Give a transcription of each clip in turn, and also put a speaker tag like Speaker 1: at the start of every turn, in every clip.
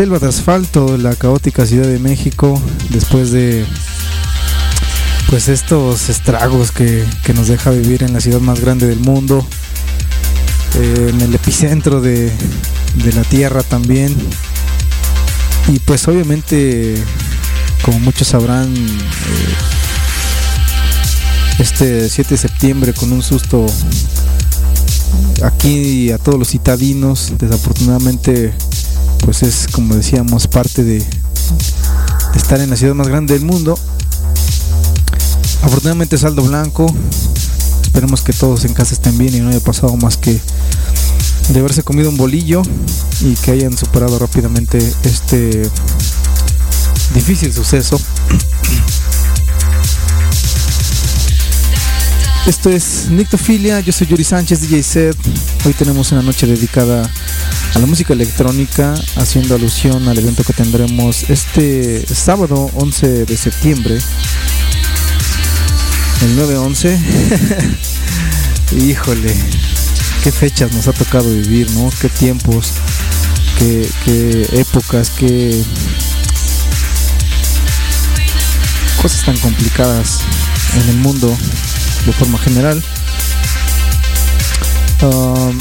Speaker 1: selva de asfalto, la caótica Ciudad de México, después de pues estos estragos que, que nos deja vivir en la ciudad más grande del mundo, eh, en el epicentro de, de la Tierra también. Y pues obviamente, como muchos sabrán, eh, este 7 de septiembre con un susto aquí a todos los citadinos, desafortunadamente pues es como decíamos parte de, estar en la ciudad más grande del mundo. Afortunadamente saldo blanco. Esperemos que todos en casa estén bien y no haya pasado más que de haberse comido un bolillo y que hayan superado rápidamente este difícil suceso. Esto es Nictofilia, yo soy Yuri Sánchez, DJ Set. Hoy tenemos una noche dedicada a la música electrónica, haciendo alusión al evento que tendremos este sábado 11 de septiembre, el 9-11. Híjole, qué fechas nos ha tocado vivir, ¿no? Qué tiempos, qué, épocas, qué cosas tan complicadas en el mundo de forma general. Um,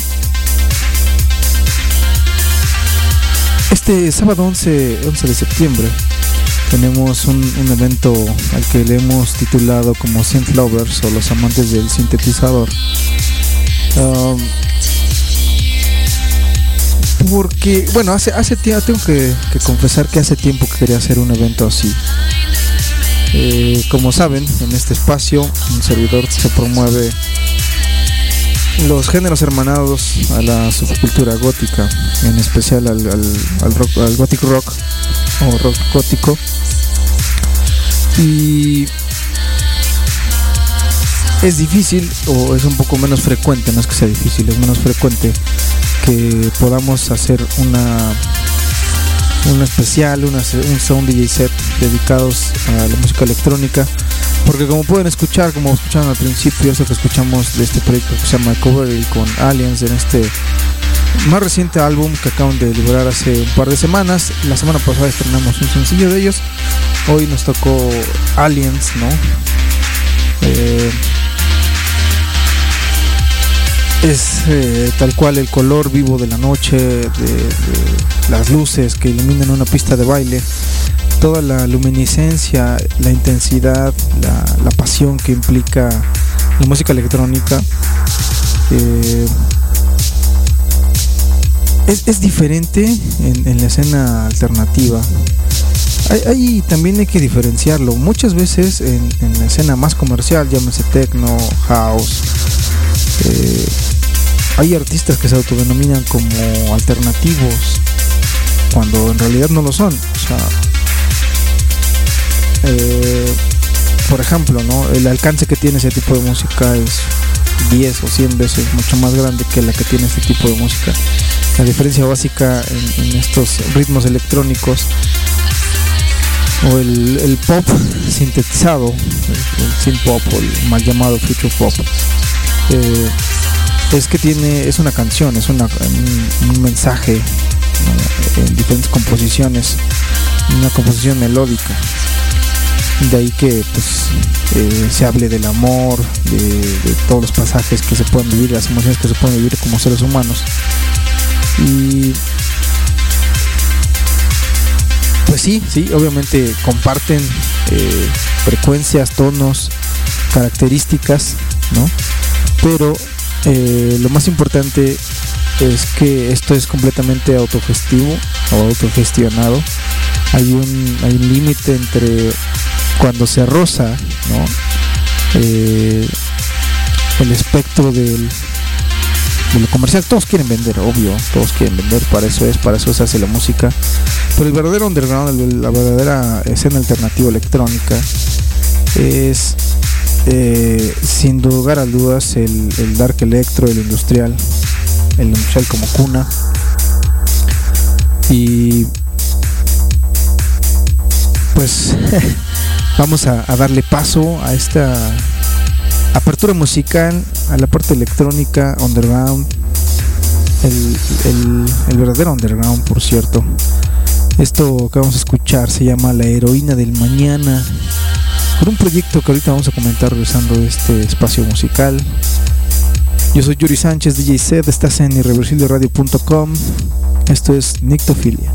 Speaker 1: este sábado 11, 11 de septiembre tenemos un, evento al que le hemos titulado como Synth Lovers o los amantes del sintetizador. Porque, bueno, hace, hace tiempo, tengo que, que, confesar que hace tiempo que quería hacer un evento así. Eh, como saben, en este espacio, un servidor se promueve los géneros hermanados a la subcultura gótica, en especial al, al, al, rock, gothic rock o rock gótico. Y es difícil o es un poco menos frecuente, no es que sea difícil, es menos frecuente que podamos hacer una un especial, un sound DJ set dedicados a la música electrónica. Porque como pueden escuchar, como escucharon al principio, eso que escuchamos de este proyecto que se llama Cover con Aliens en este más reciente álbum que acaban de liberar hace un par de semanas. La semana pasada estrenamos un sencillo de ellos. Hoy nos tocó Aliens, ¿no? Eh, es eh, tal cual el color vivo de la noche, de, de, las luces que iluminan una pista de baile, toda la luminiscencia, la intensidad, la, pasión que implica la música electrónica. Eh, es, diferente en, la escena alternativa. Hay, hay, también hay que diferenciarlo. Muchas veces en, en la escena más comercial, llámese techno, house, eh, hay artistas que se autodenominan como alternativos cuando en realidad no lo son. O sea, eh, por ejemplo, ¿no? el alcance que tiene ese tipo de música es 10 o 100 veces mucho más grande que la que tiene este tipo de música. La diferencia básica en, estos ritmos electrónicos o el, pop sintetizado, el, el pop o el mal llamado future pop. Eh, es que tiene es una canción es un, mensaje en diferentes composiciones una composición melódica de ahí que pues eh, se hable del amor de, todos los pasajes que se pueden vivir las emociones que se pueden vivir como seres humanos y pues sí sí obviamente comparten eh, frecuencias tonos características no pero eh, lo más importante es que esto es completamente autogestivo o autogestionado. Hay un, hay un límite entre cuando se roza ¿no? eh, el espectro del, de lo comercial. Todos quieren vender, obvio, todos quieren vender, para eso es, para eso se hace la música. Pero el verdadero underground, la verdadera escena alternativa electrónica es eh, sin lugar a dudas el, el, dark electro, el industrial, el industrial como cuna. Y pues vamos a, a, darle paso a esta apertura musical a la parte electrónica, underground, el, verdadero underground, por cierto. Esto que vamos a escuchar se llama La Heroína del Mañana, por un proyecto que ahorita vamos a comentar regresando este espacio musical. Yo soy Yuri Sánchez, DJ estás en irreversibleradio.com. Esto es Nictofilia.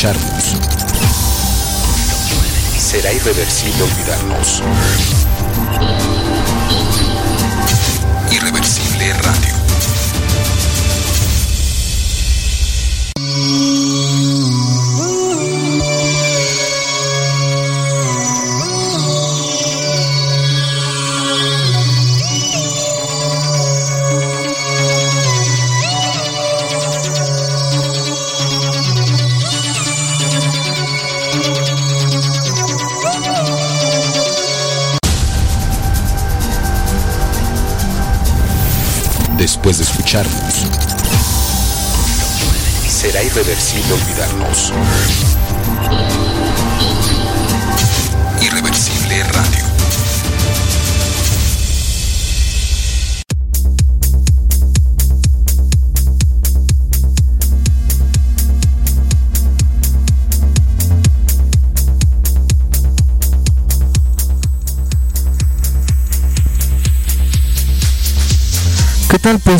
Speaker 2: Después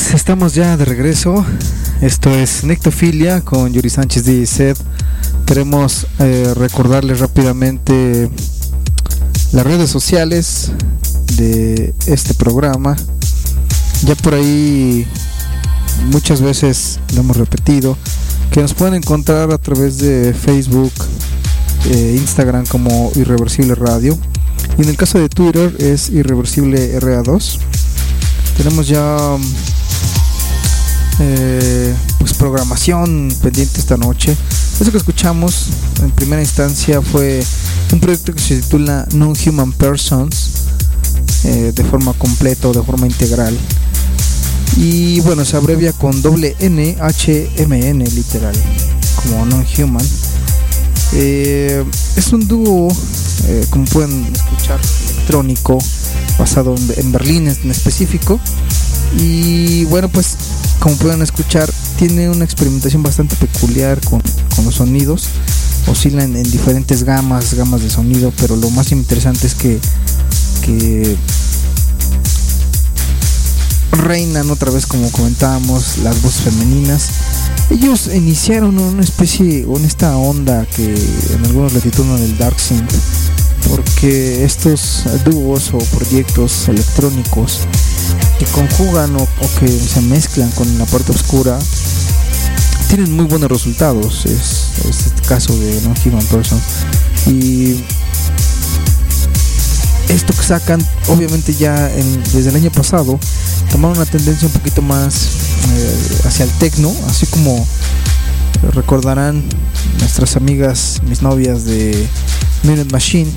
Speaker 1: Pues estamos ya de regreso. Esto es Nectofilia con Yuri Sánchez de Sed. Queremos eh, recordarles rápidamente las redes sociales de este programa. Ya por ahí muchas veces lo hemos repetido. Que nos pueden encontrar a través de Facebook, eh, Instagram como Irreversible Radio. Y en el caso de Twitter es Irreversible RA2 tenemos ya eh, pues programación pendiente esta noche. Eso que escuchamos en primera instancia fue un proyecto que se titula Non-Human Persons eh, de forma completa o de forma integral. Y bueno, se abrevia con doble N H M N literal, como Non-Human. Eh, es un dúo, como pueden escuchar, electrónico basado en, Berlín en específico. Y bueno, pues como pueden escuchar, tiene una experimentación bastante peculiar con, los sonidos. Oscilan en diferentes gamas, gamas de sonido, pero lo más interesante es que, que reinan otra vez como comentábamos las voces femeninas ellos iniciaron una especie en esta onda que en algunos le titulan el dark synth porque estos dúos o proyectos electrónicos que conjugan o, que se mezclan con la parte oscura tienen muy buenos resultados es, este caso de No Human Person. Y esto que sacan obviamente ya desde el año pasado tomaron una tendencia un poquito más eh, hacia el techno así como recordarán nuestras amigas mis novias de Minute Machine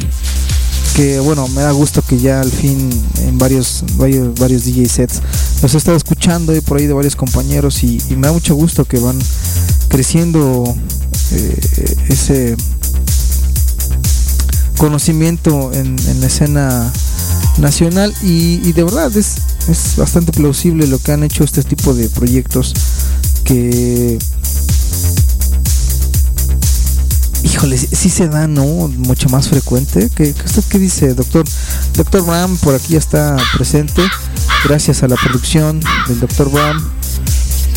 Speaker 1: que bueno, me da gusto que ya al fin en varios varios, varios DJ sets los he estado escuchando y por ahí de varios compañeros y, me da mucho gusto que van creciendo eh, ese conocimiento en, la escena nacional y, de verdad es, es bastante plausible lo que han hecho este tipo de proyectos que híjole, sí se da, ¿no? Mucho más frecuente. ¿Qué, qué dice, doctor? Doctor Bram por aquí está presente. Gracias a la producción del doctor Bram.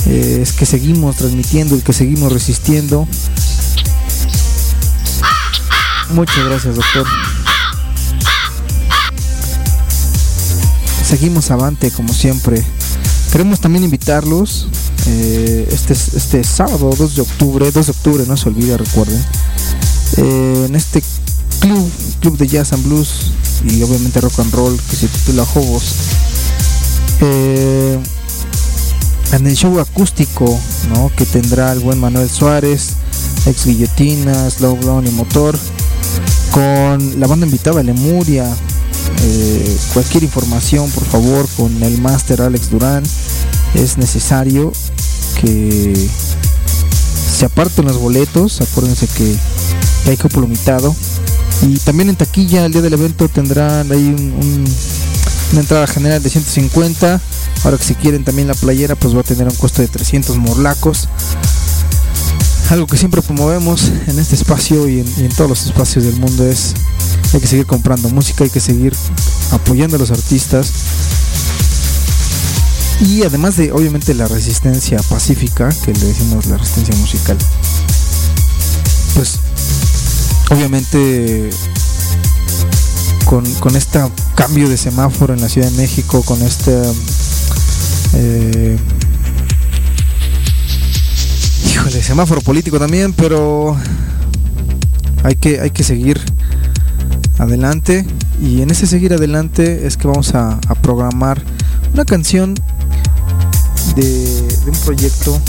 Speaker 1: Eh, es que seguimos transmitiendo y que seguimos resistiendo. Muchas gracias, doctor. Seguimos avante, como siempre. Queremos también invitarlos eh, este, este sábado 2 de octubre, 2 de octubre, no se olvide, recuerden, eh, en este club, club de jazz and blues y obviamente rock and roll que se titula Hobos. Eh, en el show acústico ¿no? que tendrá el buen Manuel Suárez, ex guillotina, slow blown y motor, con la banda invitada Lemuria. Eh, cualquier información, por favor, con el máster Alex Durán. Es necesario que se aparten los boletos. Acuérdense que hay cupo limitado. Y también en taquilla, el día del evento tendrán ahí una entrada general de 150. Ahora que si quieren también la playera, pues va a tener un costo de 300 morlacos. Algo que siempre promovemos en este espacio y en, todos los espacios del mundo es hay que seguir comprando música, hay que seguir apoyando a los artistas. Y además de obviamente la resistencia pacífica, que le decimos la resistencia musical, pues obviamente con, con este cambio de semáforo en la Ciudad de México, con este eh, híjole, semáforo político también, pero hay que, hay que seguir adelante. Y en ese seguir adelante es que vamos a, programar una canción de, un proyecto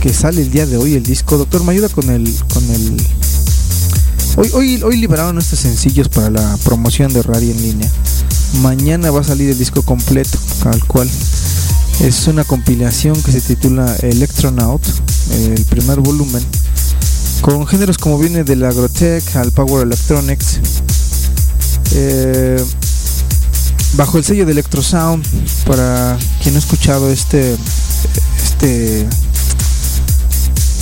Speaker 1: que sale el día de hoy el disco. Doctor, me ayuda con el con el Hoy, hoy, hoy liberaron estos sencillos para la promoción de radio en línea. Mañana va a salir el disco completo, tal cual. Es una compilación que se titula Electronaut, el primer volumen, con géneros como viene del agrotech al power electronics, eh, bajo el sello de Electrosound. Para quien no ha escuchado este, este,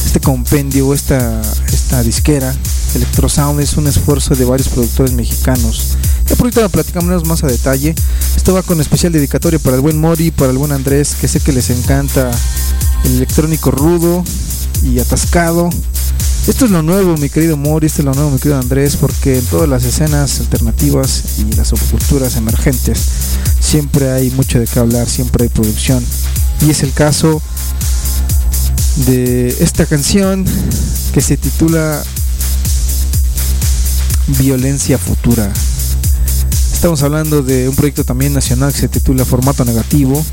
Speaker 1: este compendio, esta, esta disquera, Electrosound es un esfuerzo de varios productores mexicanos por ahorita platicamos más a detalle. Esto va con especial dedicatoria para el buen Mori, para el buen Andrés, que sé que les encanta el electrónico rudo y atascado. Esto es lo nuevo, mi querido Mori, esto es lo nuevo, mi querido Andrés, porque en todas las escenas alternativas y las subculturas emergentes siempre hay mucho de qué hablar, siempre hay producción. Y es el caso de esta canción que se titula Violencia Futura. Estamos hablando de un proyecto también nacional que se titula Formato Negativo.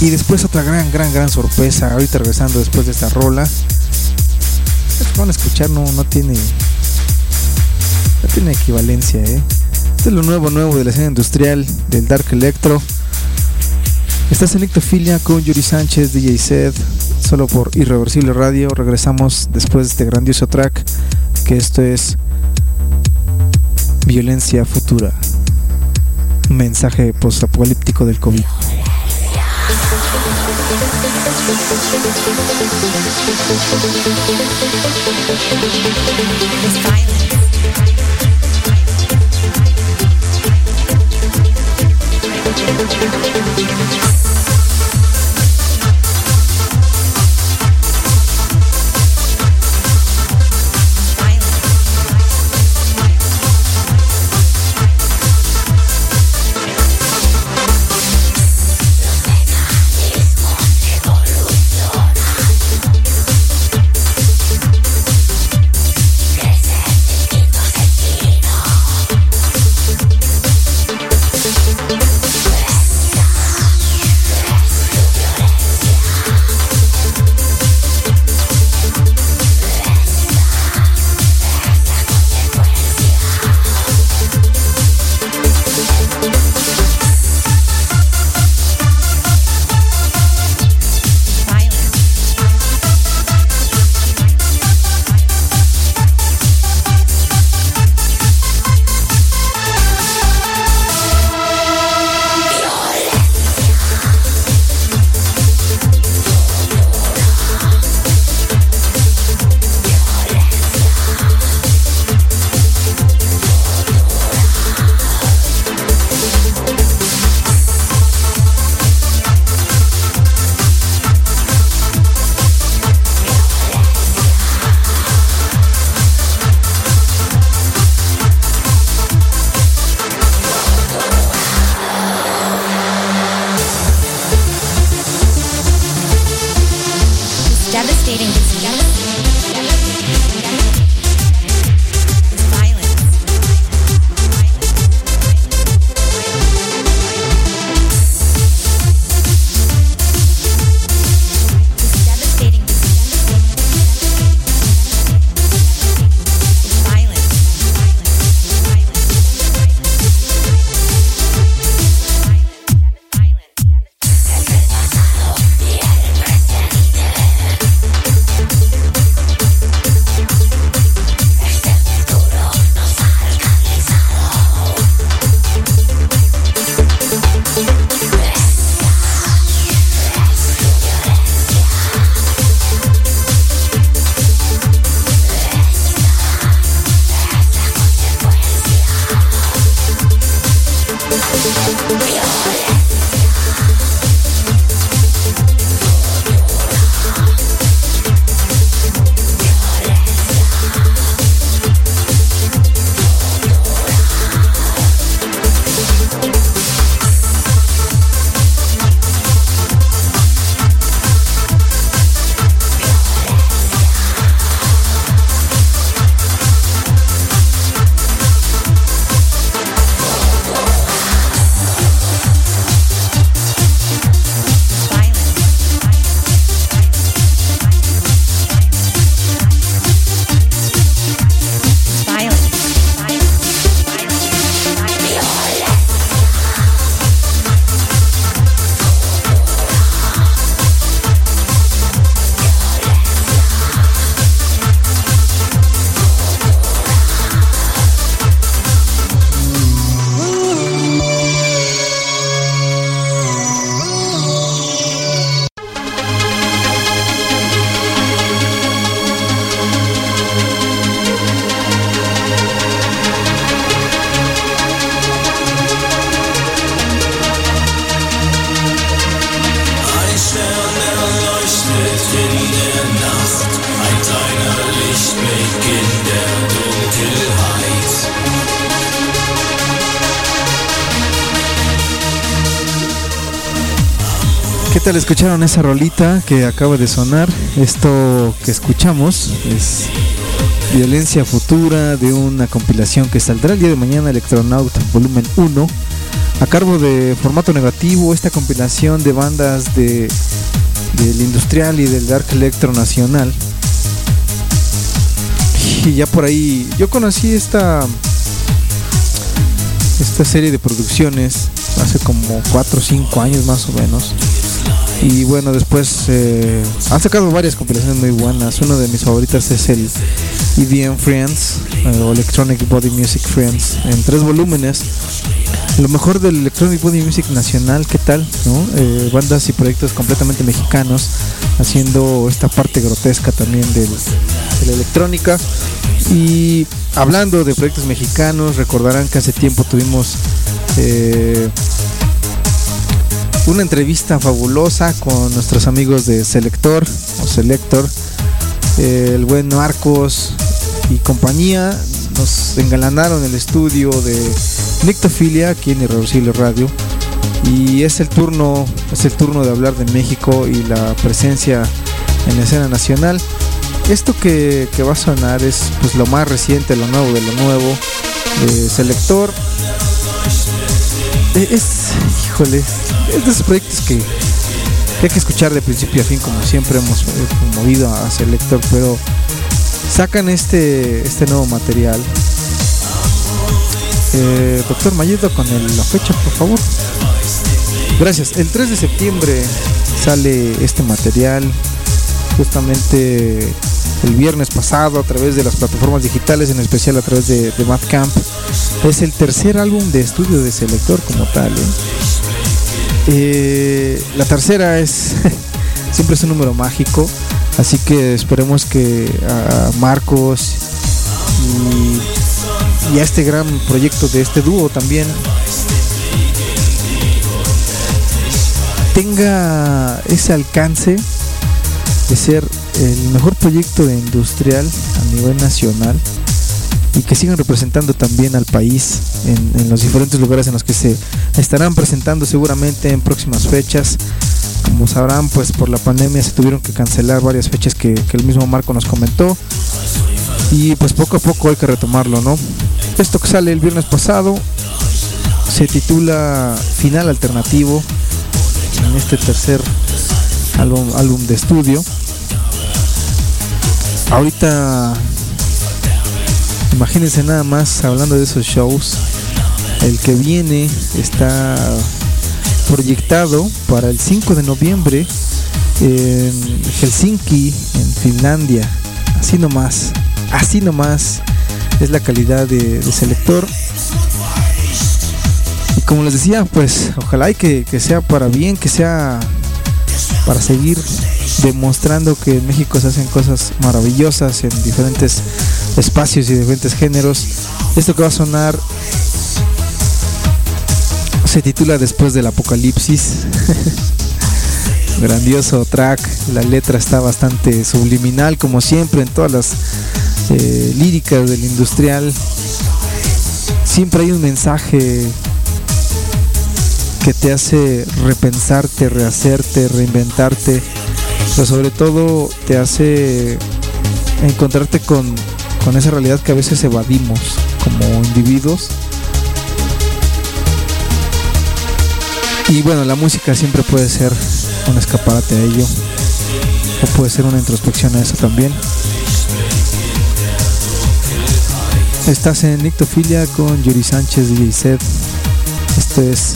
Speaker 1: Y después otra gran, gran, gran sorpresa. Ahorita regresando después de esta rola. que van a escuchar no, no tiene. No tiene equivalencia, ¿eh? Este es lo nuevo, nuevo de la escena industrial del Dark Electro. Estás en Ictofilia con Yuri Sánchez, DJ Sed, solo por Irreversible Radio. Regresamos después de este grandioso track, que esto es Violencia futura. Mensaje postapocalíptico del COVID. Escucharon esa rolita que acaba de sonar? Esto que escuchamos es Violencia Futura de una compilación que saldrá el día de mañana, Electronaut Volumen 1, a cargo de Formato Negativo, esta compilación de bandas de, del industrial y del dark electro nacional. Y ya por ahí, yo conocí esta esta serie de producciones hace como 4 o 5 años más o menos y bueno, después eh, han sacado varias compilaciones muy buenas. Uno de mis favoritas es el EDM Friends eh, o Electronic Body Music Friends en tres volúmenes. Lo mejor del Electronic Body Music nacional, ¿qué tal? Eh, bandas y proyectos completamente mexicanos haciendo esta parte grotesca también de la electrónica. Y hablando de proyectos mexicanos, recordarán que hace tiempo tuvimos una entrevista fabulosa con nuestros amigos de Selector o Selector, el buen Marcos y compañía. Nos engalanaron el estudio de Nictofilia aquí en Irreversible Radio. Y es el turno, es el turno de hablar de México y la presencia en la escena nacional. Esto que, va a sonar es pues lo más reciente, lo nuevo de lo nuevo. de Selector. E, es, híjole, es de esos proyectos que, hay que escuchar de principio a fin, como siempre hemos movido a Selector, pero sacan este, este nuevo material. Eh, doctor Mayedo, con la fecha, por favor. Gracias. El 3 de septiembre sale este material. Justamente el viernes pasado a través de las plataformas digitales, en especial a través de, de Mad Camp. Es el tercer álbum de estudio de Selector como tal. ¿eh? Eh, la tercera es siempre es un número mágico, así que esperemos que a Marcos y, a este gran proyecto de este dúo también tenga ese alcance de ser el mejor proyecto de industrial a nivel nacional y que sigan representando también al país en, los diferentes lugares en los que se estarán presentando seguramente en próximas fechas como sabrán, pues por la pandemia se tuvieron que cancelar varias fechas que, que el mismo Marco nos comentó. Y pues poco a poco hay que retomarlo, ¿no? Esto que sale el viernes pasado se titula Final Alternativo en este tercer álbum, álbum de estudio. Ahorita, imagínense nada más hablando de esos shows. El que viene está proyectado para el 5 de noviembre en Helsinki, en Finlandia. Así nomás, así nomás es la calidad de, de selector. Y como les decía, pues ojalá y que, que sea para bien, que sea para seguir demostrando que en México se hacen cosas maravillosas en diferentes espacios y diferentes géneros. Esto que va a sonar se titula Después del Apocalipsis. Grandioso track, la letra está bastante subliminal como siempre en todas las eh, líricas del industrial. Siempre hay un mensaje que te hace repensarte, rehacerte, reinventarte, pero sobre todo te hace encontrarte con, con esa realidad que a veces evadimos como individuos. Y bueno, la música siempre puede ser un escaparate a ello, o puede ser una introspección a eso también. Estás en Nictofilia con Yuri Sánchez, DJ Set. Esto es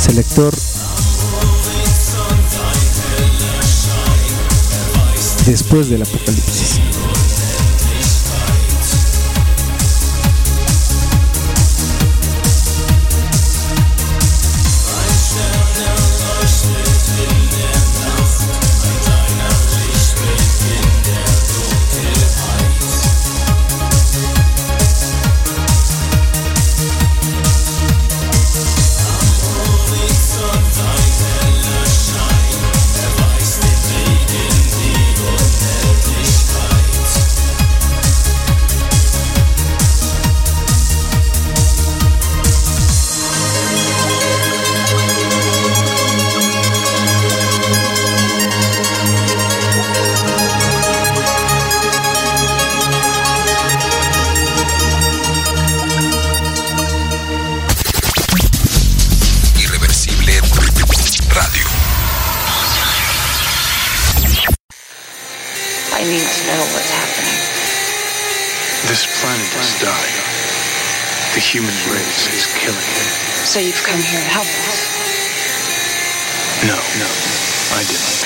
Speaker 1: Selector. Después del apocalipsis.
Speaker 3: I need to know what's happening.
Speaker 4: This planet is dying. The human race is killing it.
Speaker 3: So you've come here to help us.
Speaker 4: No, no, I didn't.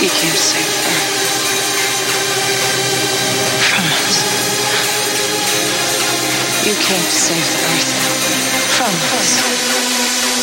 Speaker 3: You came to save Earth. From us. You came to save the Earth. From us.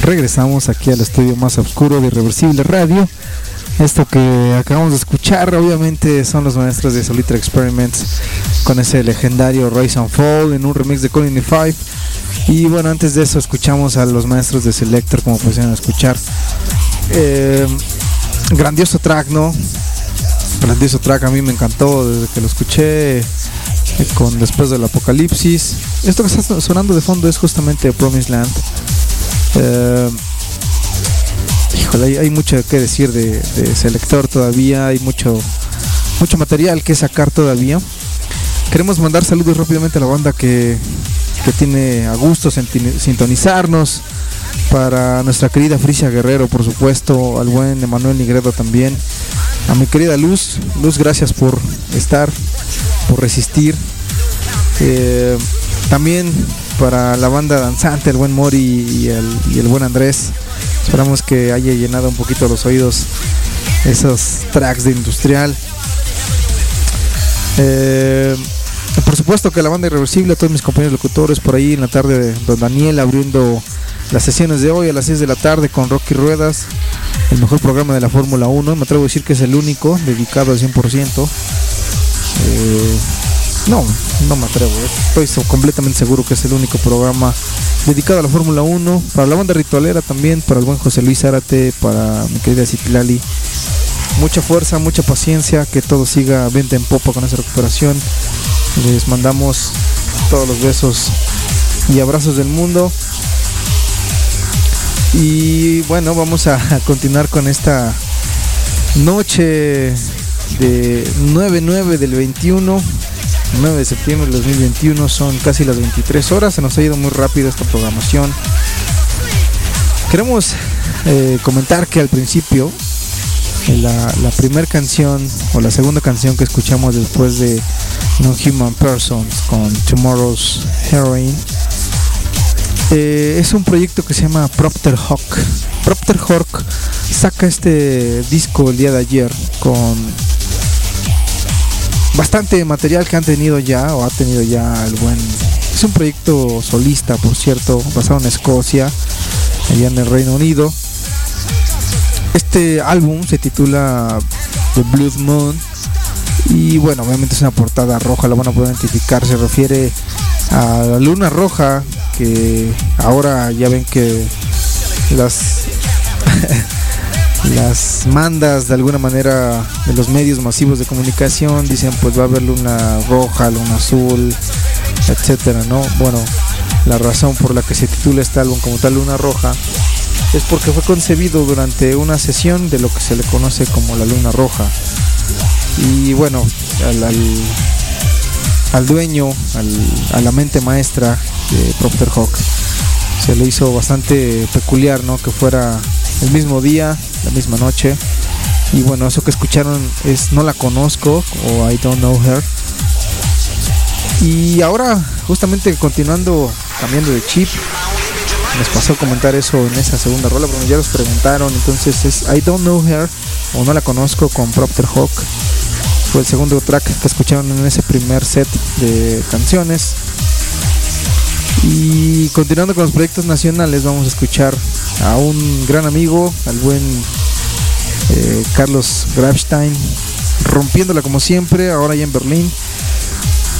Speaker 1: Regresamos, aquí al estudio más oscuro de Irreversible Radio. Esto que acabamos de escuchar, obviamente, son los maestros de Solitaire Experiments con ese legendario Rise and Fall en un remix de Colony 5. Y bueno, antes de eso, escuchamos a los maestros de Selector, como pudieron escuchar. Eh, grandioso track, ¿no? Grandioso track, a mí me encantó desde que lo escuché eh, con Después del Apocalipsis. Esto que está sonando de fondo es justamente Promised Land. Eh, híjole, hay, hay mucho que decir de, de Selector todavía, hay mucho, mucho material que sacar todavía. Queremos mandar saludos rápidamente a la banda que, que tiene a gusto sintonizarnos. Para nuestra querida Frisia Guerrero, por supuesto, al buen Emanuel Nigredo también. A mi querida Luz, Luz, gracias por estar, por resistir. Eh, también para la banda danzante, el buen Mori y el, buen Andrés. Esperamos que haya llenado un poquito los oídos esos tracks de industrial. Eh, por supuesto que la banda irreversible, a todos mis compañeros locutores por ahí en la tarde, don Daniel abriendo las sesiones de hoy a las 6 de la tarde con Rocky Ruedas, el mejor programa de la Fórmula 1. Me atrevo a decir que es el único dedicado al 100%. Eh, no, no me atrevo, eh. estoy completamente seguro que es el único programa dedicado a la Fórmula 1. Para la banda ritualera también, para el buen José Luis Zárate, para mi querida Citlali. Mucha fuerza, mucha paciencia, que todo siga venta en popa con esa recuperación. Les mandamos todos los besos y abrazos del mundo. Y bueno, vamos a continuar con esta noche de 9-9 del 21. 9 de septiembre del 2021 son casi las 23 horas. Se nos ha ido muy rápido esta programación. Queremos eh, comentar que al principio la, primera canción o la segunda canción que escuchamos después de No Human Persons con Tomorrow's Heroine eh, es un proyecto que se llama Propter Hawk. Propter Hawk saca este disco el día de ayer con bastante material que han tenido ya o ha tenido ya el buen. Es un proyecto solista, por cierto, basado en Escocia, allá en el Reino Unido. Este álbum se titula The Blood Moon y bueno, obviamente es una portada roja, la van a poder identificar, se refiere a la luna roja que ahora ya ven que las las mandas de alguna manera de los medios masivos de comunicación dicen pues va a haber luna roja, luna azul, etcétera, ¿no? Bueno, la razón por la que se titula este álbum como tal Luna Roja es porque fue concebido durante una sesión de lo que se le conoce como la Luna Roja. Y bueno, al, al, dueño, al- a la mente maestra de Procter Hawk, se le hizo bastante peculiar, ¿no? Que fuera el mismo día, la misma noche. Y bueno, eso que escucharon es No la conozco o I don't know her. Y ahora, justamente continuando, cambiando de chip, nos pasó a comentar eso en esa segunda rola, porque ya los preguntaron. Entonces es I Don't Know Her o No la conozco con Procter Hawk. Fue el segundo track que escucharon en ese primer set de canciones. Y continuando con los proyectos nacionales, vamos a escuchar a un gran amigo, al buen eh, Carlos Grabstein, rompiéndola como siempre, ahora ya en Berlín,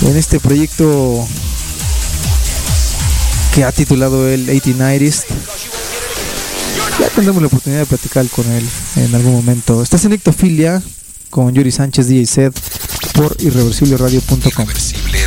Speaker 1: en este proyecto que ha titulado el 1890s. Ya tendremos la oportunidad de platicar con él en algún momento. Estás en Ectofilia con Yuri Sánchez DJ Set por irreversibleradio.com.
Speaker 2: Irreversible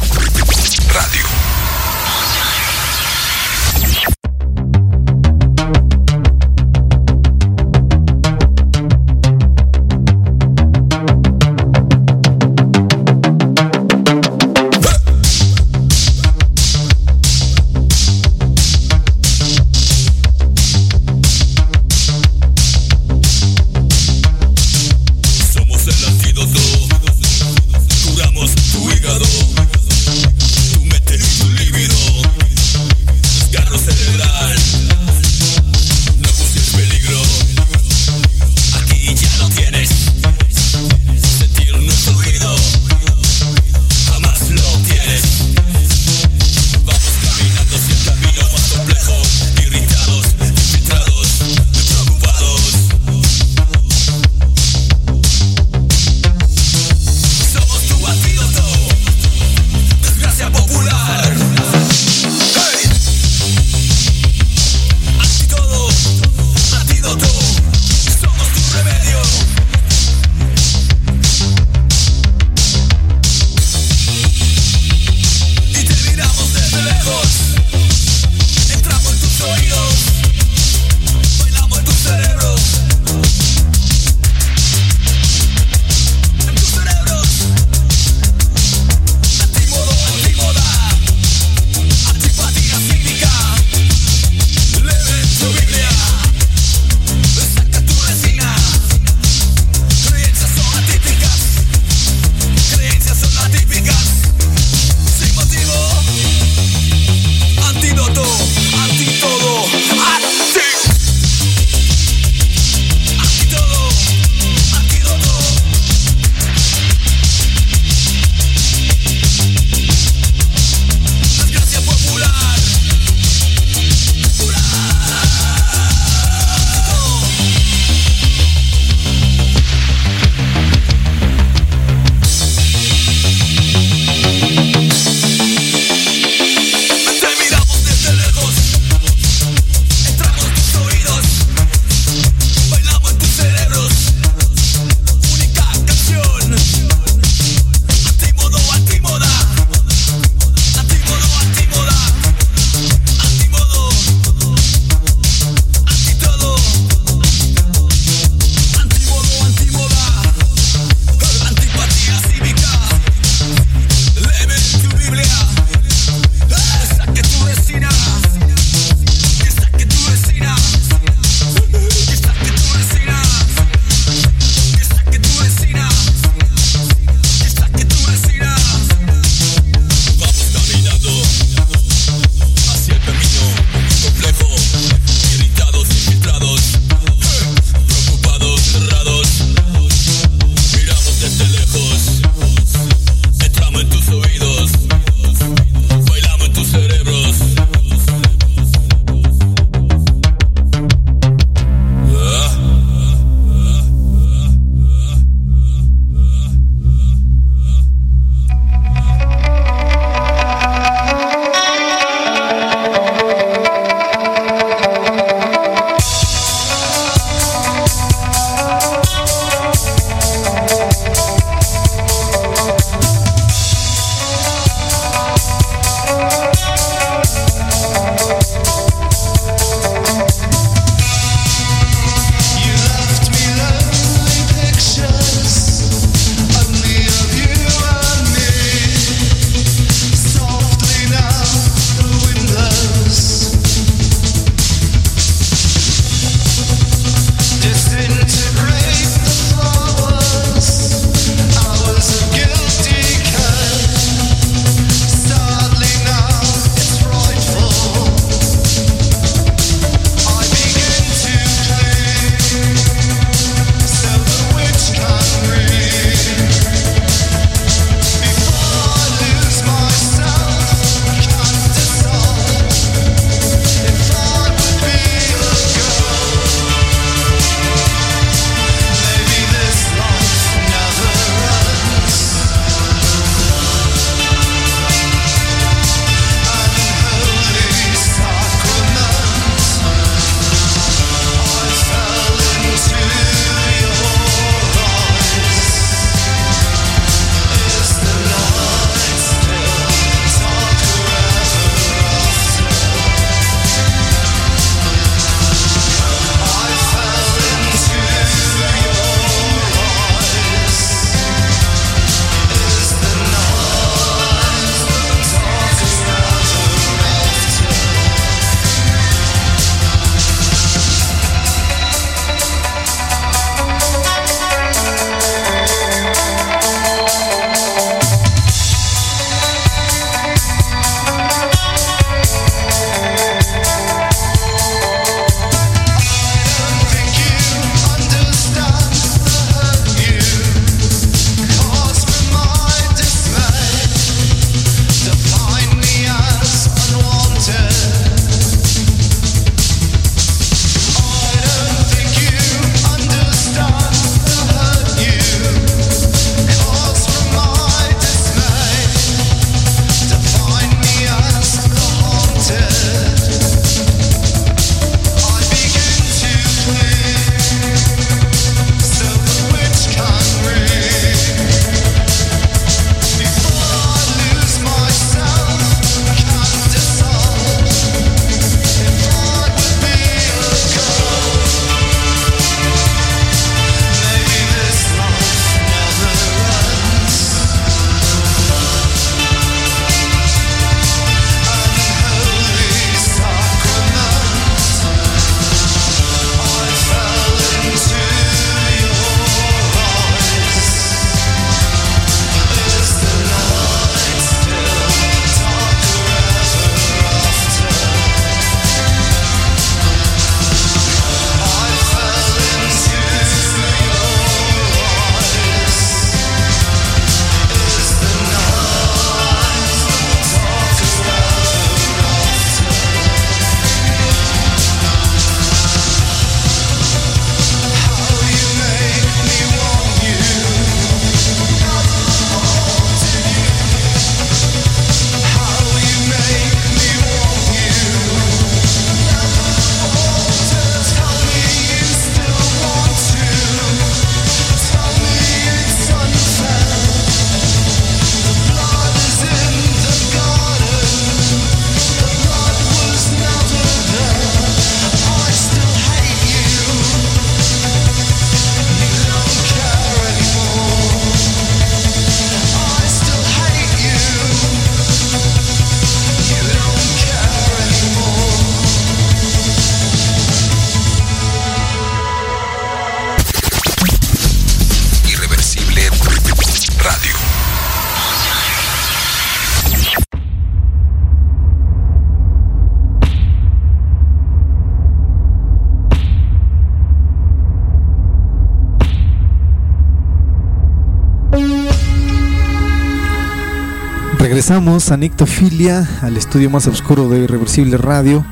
Speaker 1: regresamos a Nictofilia, al estudio más oscuro de Irreversible Radio.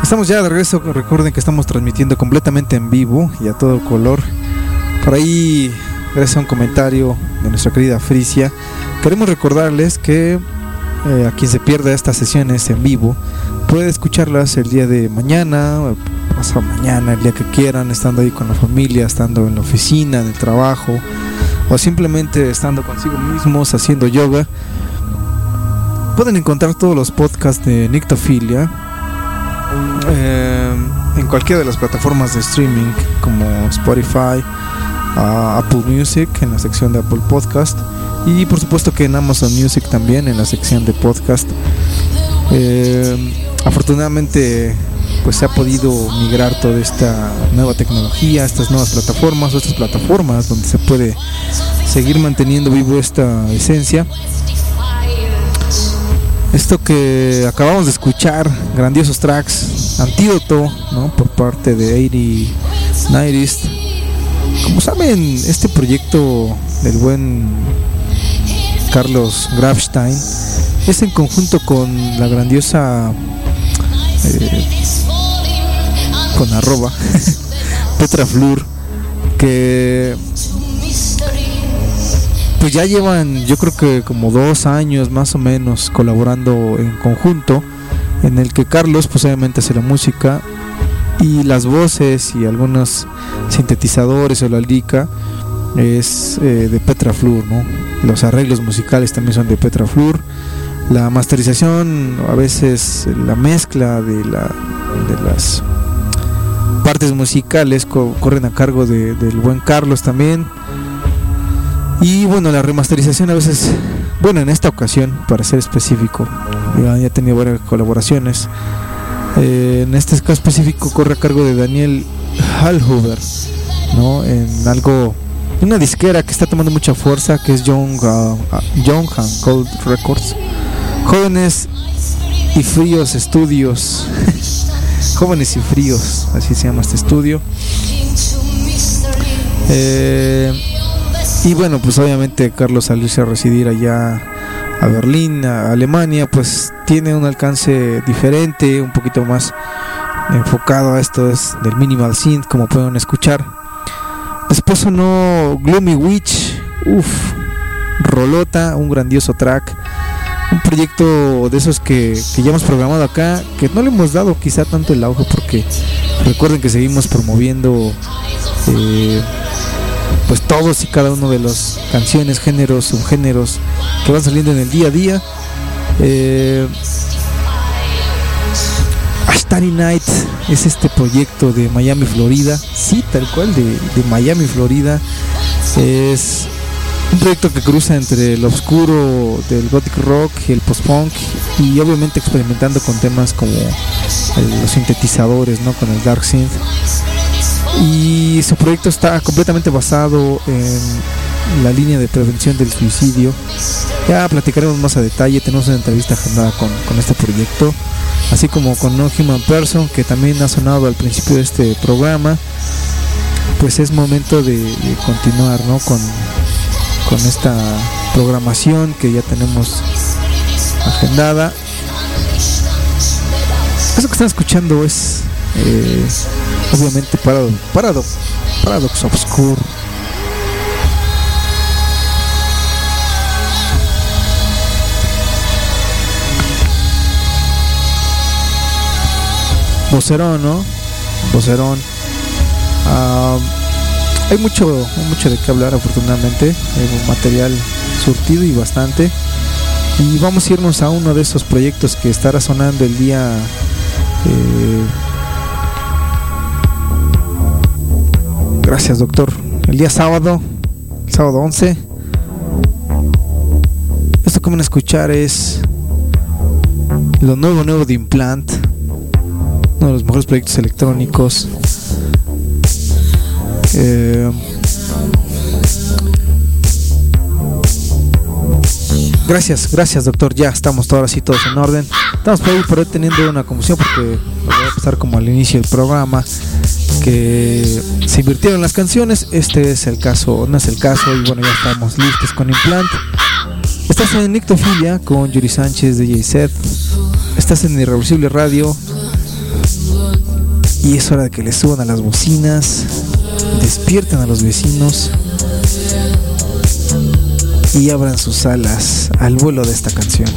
Speaker 1: Estamos ya de regreso, recuerden que estamos transmitiendo completamente en vivo y a todo color. Por ahí, gracias a un comentario de nuestra querida Frisia, queremos recordarles que eh, a quien se pierda estas sesiones en vivo puede escucharlas el día de mañana, pasado mañana, el día que quieran, estando ahí con la familia, estando en la oficina, en el trabajo o simplemente estando consigo mismos haciendo yoga. Pueden encontrar todos los podcasts de Nictofilia eh, en cualquiera de las plataformas de streaming como Spotify, Apple Music en la sección de Apple Podcast y por supuesto que en Amazon Music también en la sección de podcast. Eh, afortunadamente pues se ha podido migrar toda esta nueva tecnología, estas nuevas plataformas, estas plataformas donde se puede seguir manteniendo vivo esta esencia. Esto que acabamos de escuchar, grandiosos tracks, Antídoto, ¿no? por parte de 80 Nightist. Como saben, este proyecto del buen Carlos Grafstein es en conjunto con la grandiosa eh, con arroba Petra Flur que pues ya llevan yo creo que como dos años más o menos colaborando en conjunto en el que Carlos pues obviamente hace la música y las voces y algunos sintetizadores o la lica es eh, de Petra Flur, ¿no? Los arreglos musicales también son de Petra Flur. La masterización, a veces la mezcla de, la, de las partes musicales corren a cargo del buen Carlos también. Y bueno, la remasterización a veces, bueno, en esta ocasión, para ser específico, ya, he tenido varias colaboraciones. Eh, en este caso específico corre a cargo de Daniel Hallhuber, ¿no? En algo, una disquera que está tomando mucha fuerza, que es Young, uh, Cold Records. Jóvenes y fríos estudios. Jóvenes y fríos, así se llama este estudio. Eh, y bueno, pues obviamente Carlos al irse a residir allá a Berlín, a Alemania, pues tiene un alcance diferente, un poquito más enfocado a esto es del minimal synth, como pueden escuchar. Después sonó Gloomy Witch, uff, Rolota, un grandioso track. Un proyecto de esos que, que ya hemos programado acá, que no le hemos dado quizá tanto el auge porque recuerden que seguimos promoviendo eh, pues todos y cada uno de las canciones, géneros, subgéneros que van saliendo en el día a día. Eh, Ashtari Night es este proyecto de Miami, Florida. Sí, tal cual, de, Miami, Florida. Es un proyecto que cruza entre el oscuro del gothic rock y el post-punk y obviamente experimentando con temas como los sintetizadores, ¿no? Con el dark synth. Y su proyecto está completamente basado en la línea de prevención del suicidio. Ya platicaremos más a detalle, tenemos una entrevista agendada con, con este proyecto, así como con No Human Person, que también ha sonado al principio de este programa. Pues es momento de, continuar ¿no? con, con esta programación que ya tenemos agendada. Eso que están escuchando es eh, obviamente Parado, Parado, Paradox Obscure. Vocerón, ¿no? Vocerón. Ah, hay mucho, mucho de qué hablar afortunadamente. Hay un material surtido y bastante. Y vamos a irnos a uno de esos proyectos que estará sonando el día eh, Gracias, doctor. El día sábado, el sábado 11. Esto que van a escuchar es lo nuevo, nuevo de Implant. Uno de los mejores proyectos electrónicos. Eh, Gracias, gracias doctor. Ya estamos todos así todos en orden. Estamos por ahí teniendo una confusión porque voy a pasar como al inicio del programa que se invirtieron las canciones. Este es el caso, no es el caso y bueno ya estamos listos con Implant.
Speaker 5: Estás en Nictofilia con Yuri Sánchez de JZ. Estás en Irreversible Radio. Y es hora de que le suban a las bocinas, despierten a los vecinos y abran sus alas al vuelo de esta canción.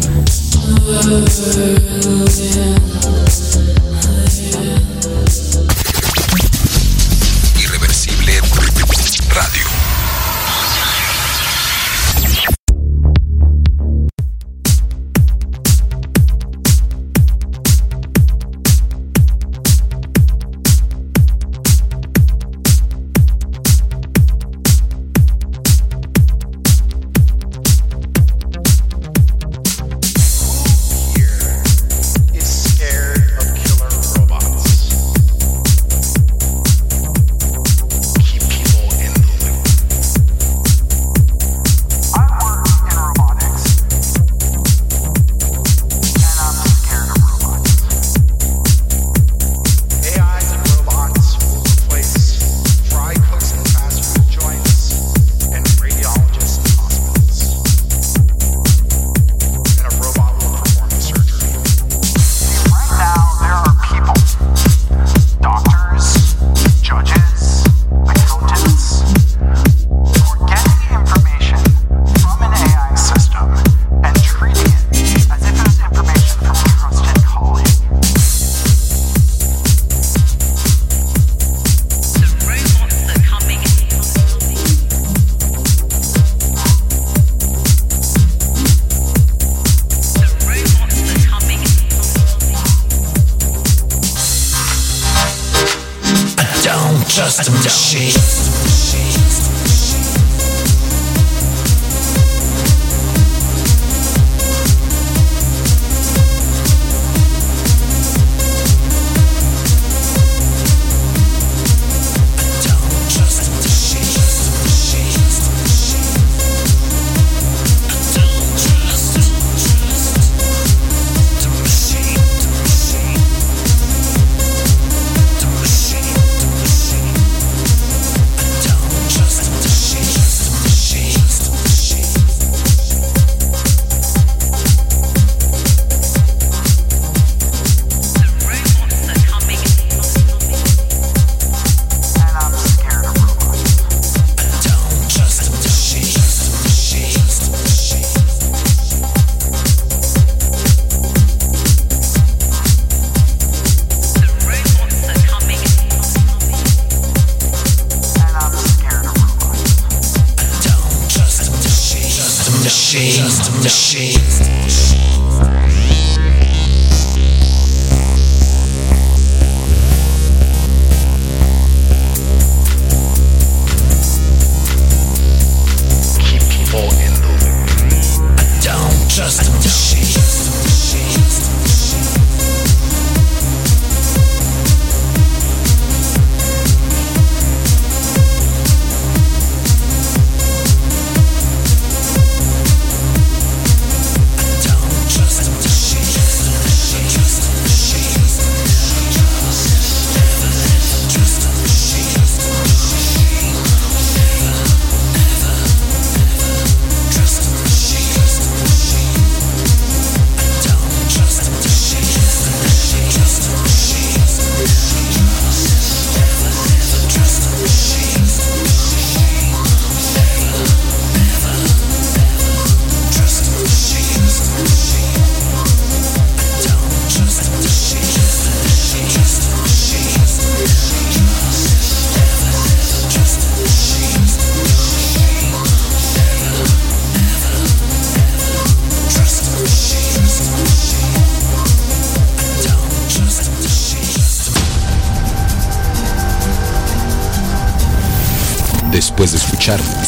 Speaker 2: Escucharnos,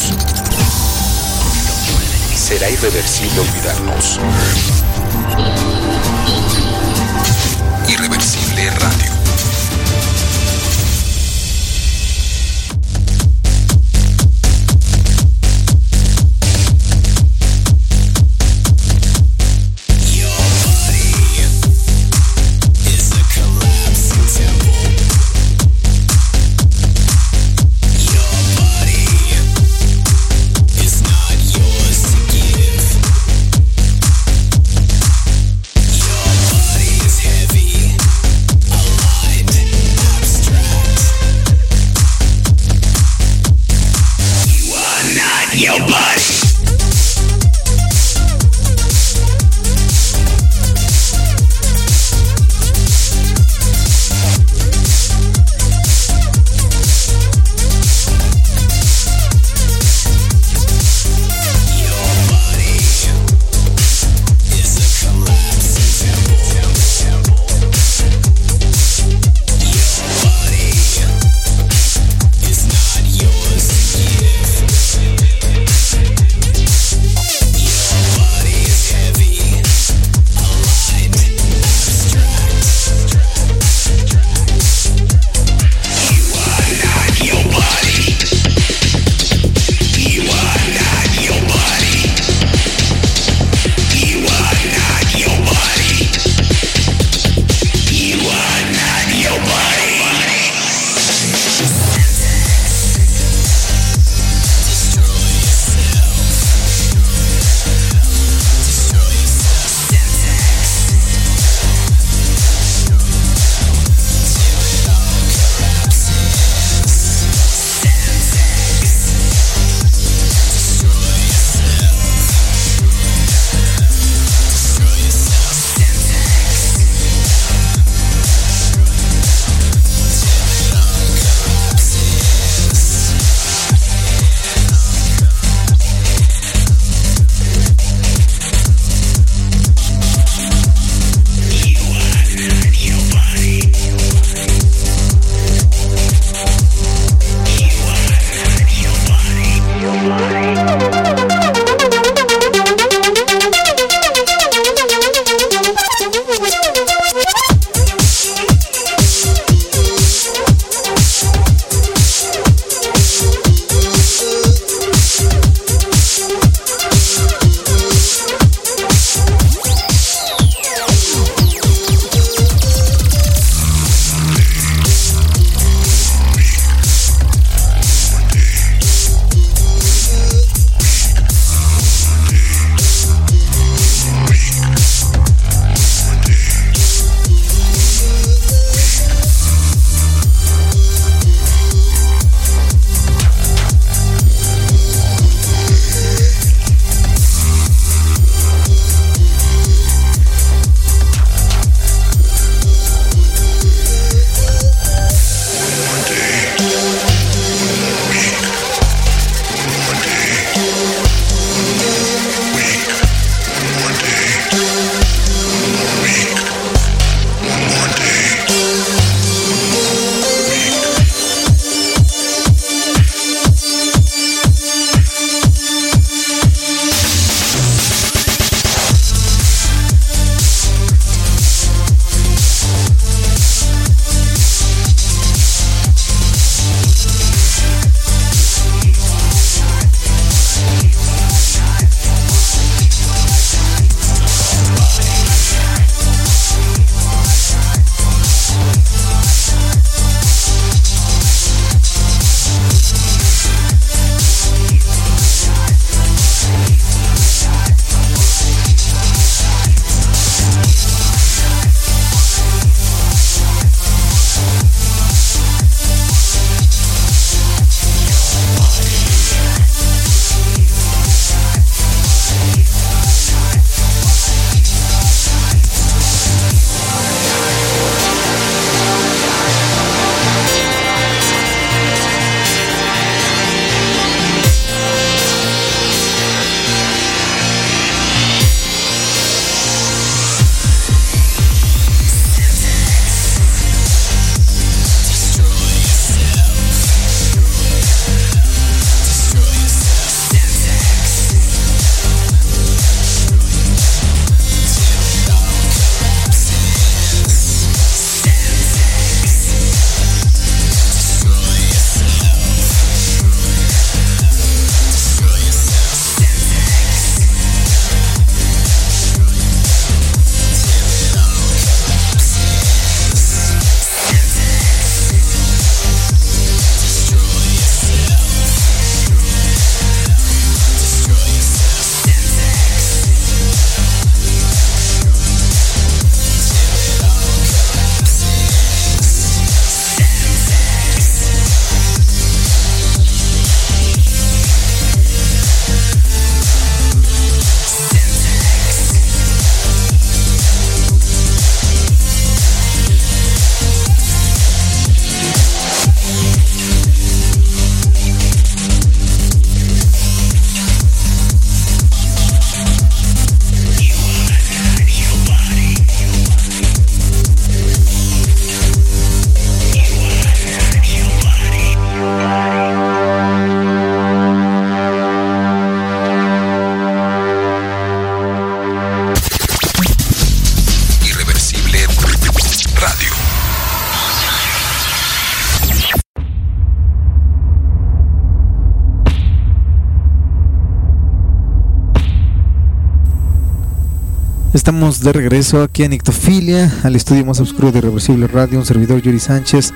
Speaker 1: Estamos de regreso aquí en Ictofilia, al estudio más oscuro de Irreversible Radio, un servidor Yuri Sánchez.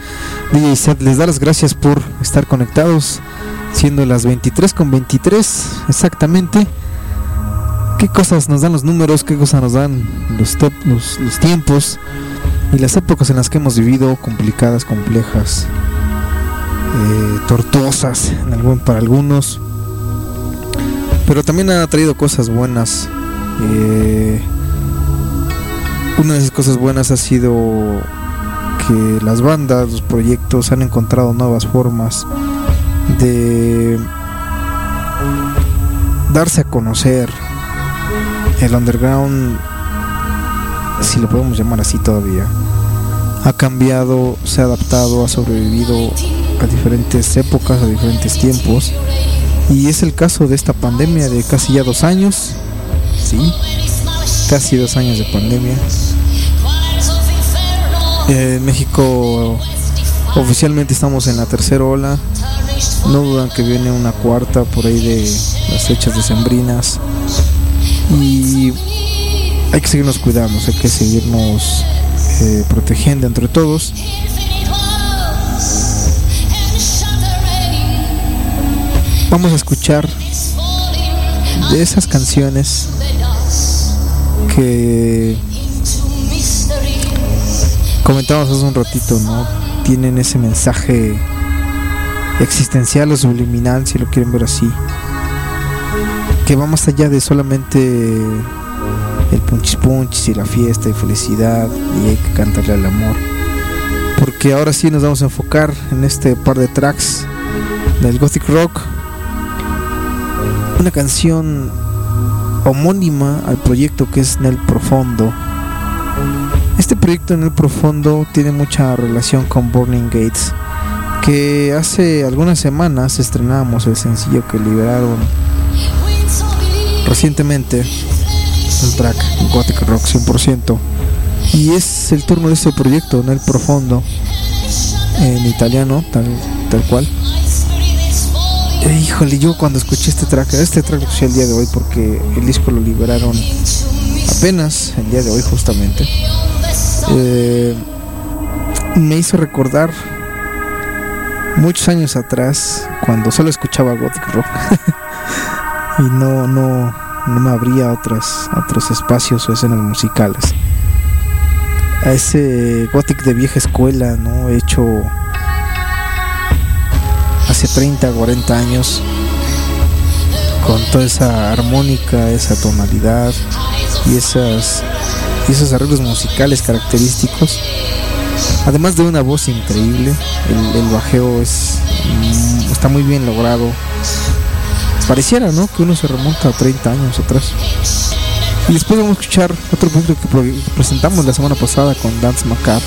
Speaker 1: DJ Set les da las gracias por estar conectados, siendo las 23 con 23 exactamente. ¿Qué cosas nos dan los números? ¿Qué cosas nos dan los, top- los, tiempos? Y las épocas en las que hemos vivido, complicadas, complejas, eh, tortuosas para algunos. Pero también ha traído cosas buenas. Eh, una de esas cosas buenas ha sido que las bandas, los proyectos han encontrado nuevas formas de darse a conocer. El underground, si lo podemos llamar así todavía, ha cambiado, se ha adaptado, ha sobrevivido a diferentes épocas, a diferentes tiempos. Y es el caso de esta pandemia de casi ya dos años. Sí, casi dos años de pandemia. En México oficialmente estamos en la tercera ola. No dudan que viene una cuarta por ahí de las fechas decembrinas. Y hay que seguirnos cuidando, hay que seguirnos eh, protegiendo entre todos. Vamos a escuchar de esas canciones que comentábamos hace un ratito, ¿no? Tienen ese mensaje existencial o subliminal, si lo quieren ver así, que va más allá de solamente el punchis punchis y la fiesta y felicidad y hay que cantarle al amor. Porque ahora sí nos vamos a enfocar en este par de tracks del gothic rock. Una canción homónima al proyecto que es Nel Profondo. Este proyecto en el profundo tiene mucha relación con Burning Gates, que hace algunas semanas estrenamos el sencillo que liberaron recientemente, un track Gothic Rock 100%, y es el turno de este proyecto en el profundo, en italiano, tal, tal cual. Híjole, yo cuando escuché este track, este track lo el día de hoy porque el disco lo liberaron apenas el día de hoy justamente. Eh, me hizo recordar muchos años atrás cuando solo escuchaba gothic rock y no no no me abría otros espacios o escenas musicales a ese gothic de vieja escuela no hecho hace 30 40 años con toda esa armónica esa tonalidad y esas esos arreglos musicales característicos además de una voz increíble el, bajeo es mm, está muy bien logrado. Pareciera no que uno se remonta a 30 años atrás. Y después vamos a escuchar otro proyecto que presentamos la semana pasada con Dance Macabre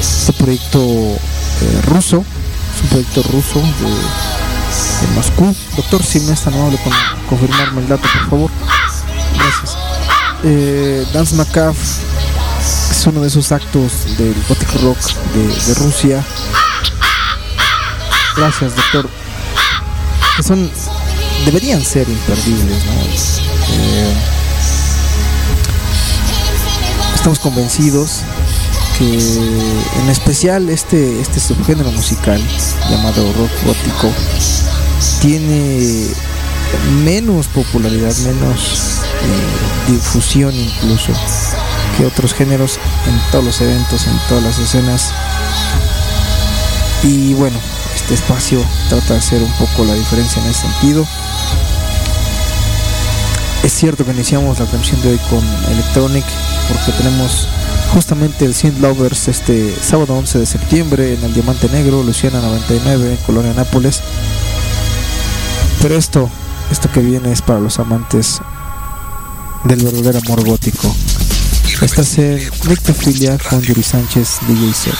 Speaker 1: este proyecto eh, ruso es un proyecto ruso de, Moscú doctor si me es amable con confirmarme el dato por favor gracias eh, Dance Macabre es uno de esos actos del gothic rock de, de Rusia. Gracias, doctor. Que son, deberían ser imperdibles, ¿no? Eh, estamos convencidos en especial, este, este subgénero musical llamado rock gótico tiene menos popularidad, menos eh, difusión incluso que otros géneros en todos los eventos, en todas las escenas. Y bueno, este espacio trata de hacer un poco la diferencia en ese sentido. Es cierto que iniciamos la canción de hoy con Electronic porque tenemos justamente el Synth Lovers este sábado 11 de septiembre en el Diamante Negro, Luciana 99, Colonia Nápoles. Pero esto, esto que viene es para los amantes del verdadero amor gótico. Estás en Nictofilia con Yuri Sánchez, DJ Set.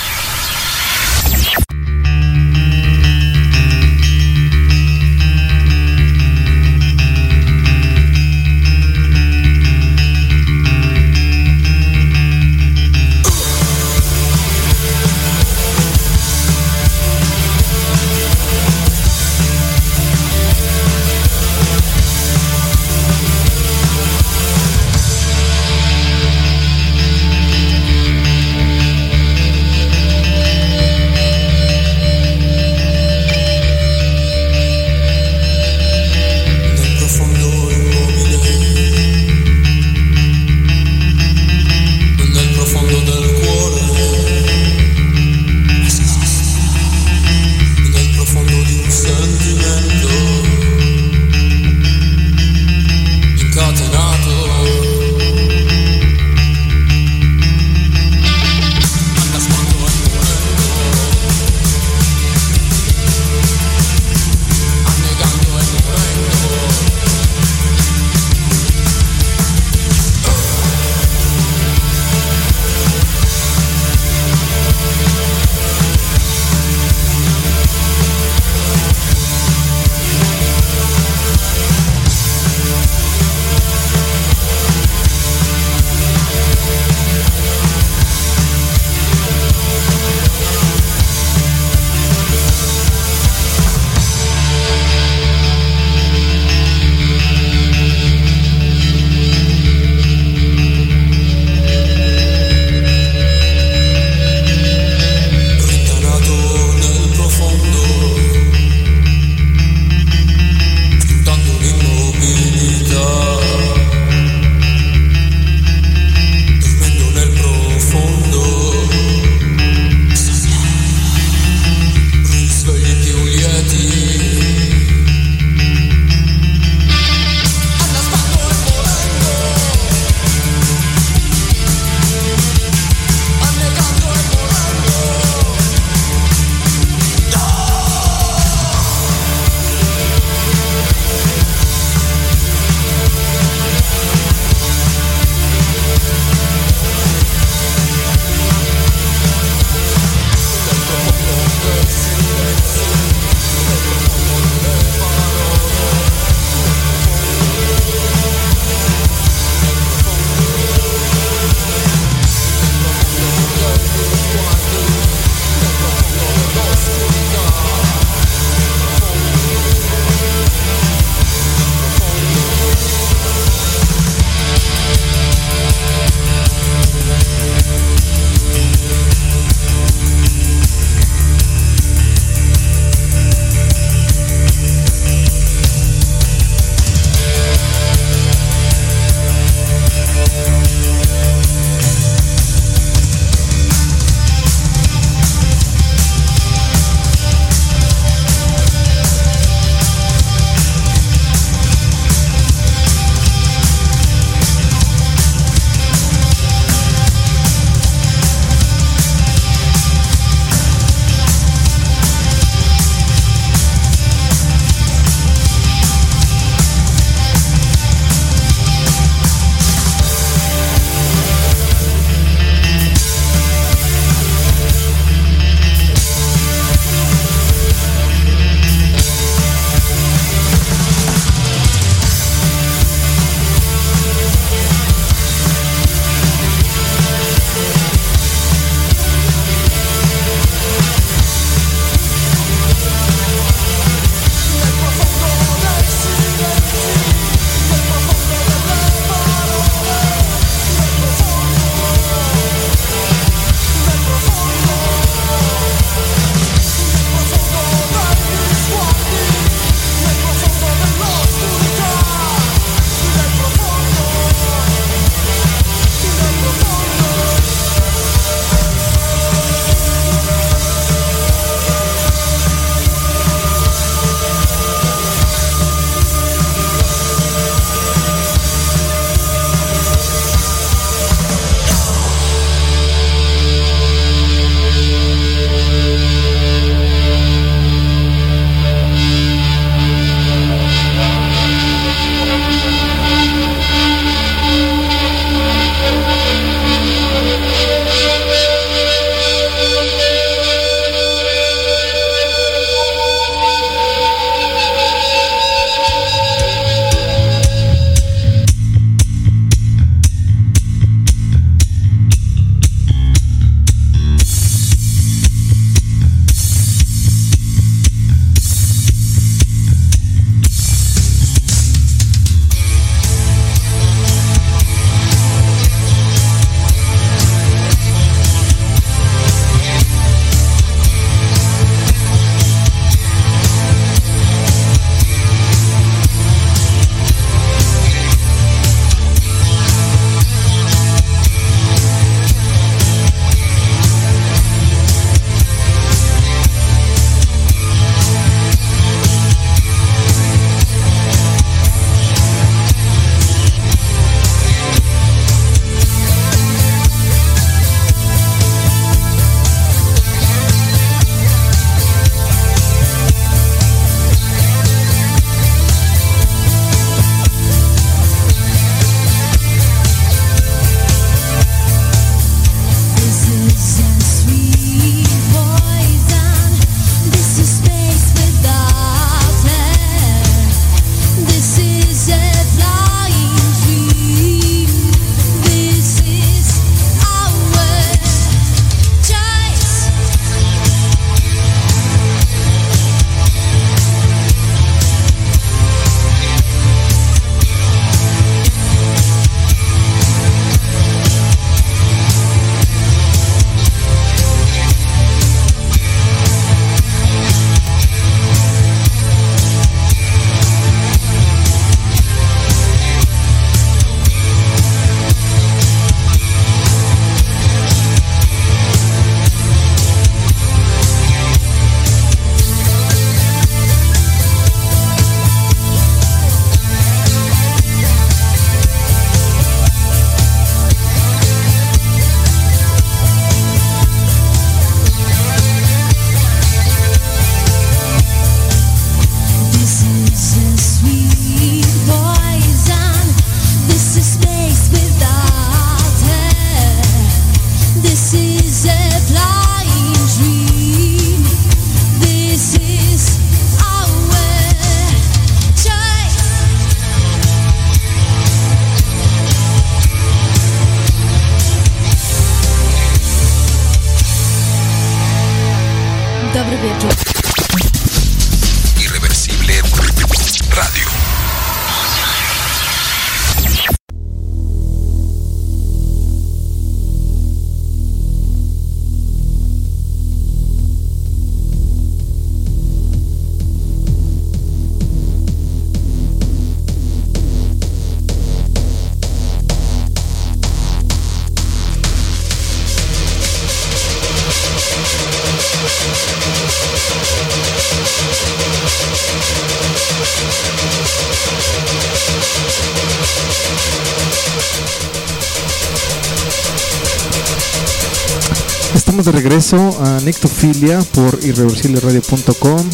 Speaker 1: A Nictofilia por irreversibleradio.com.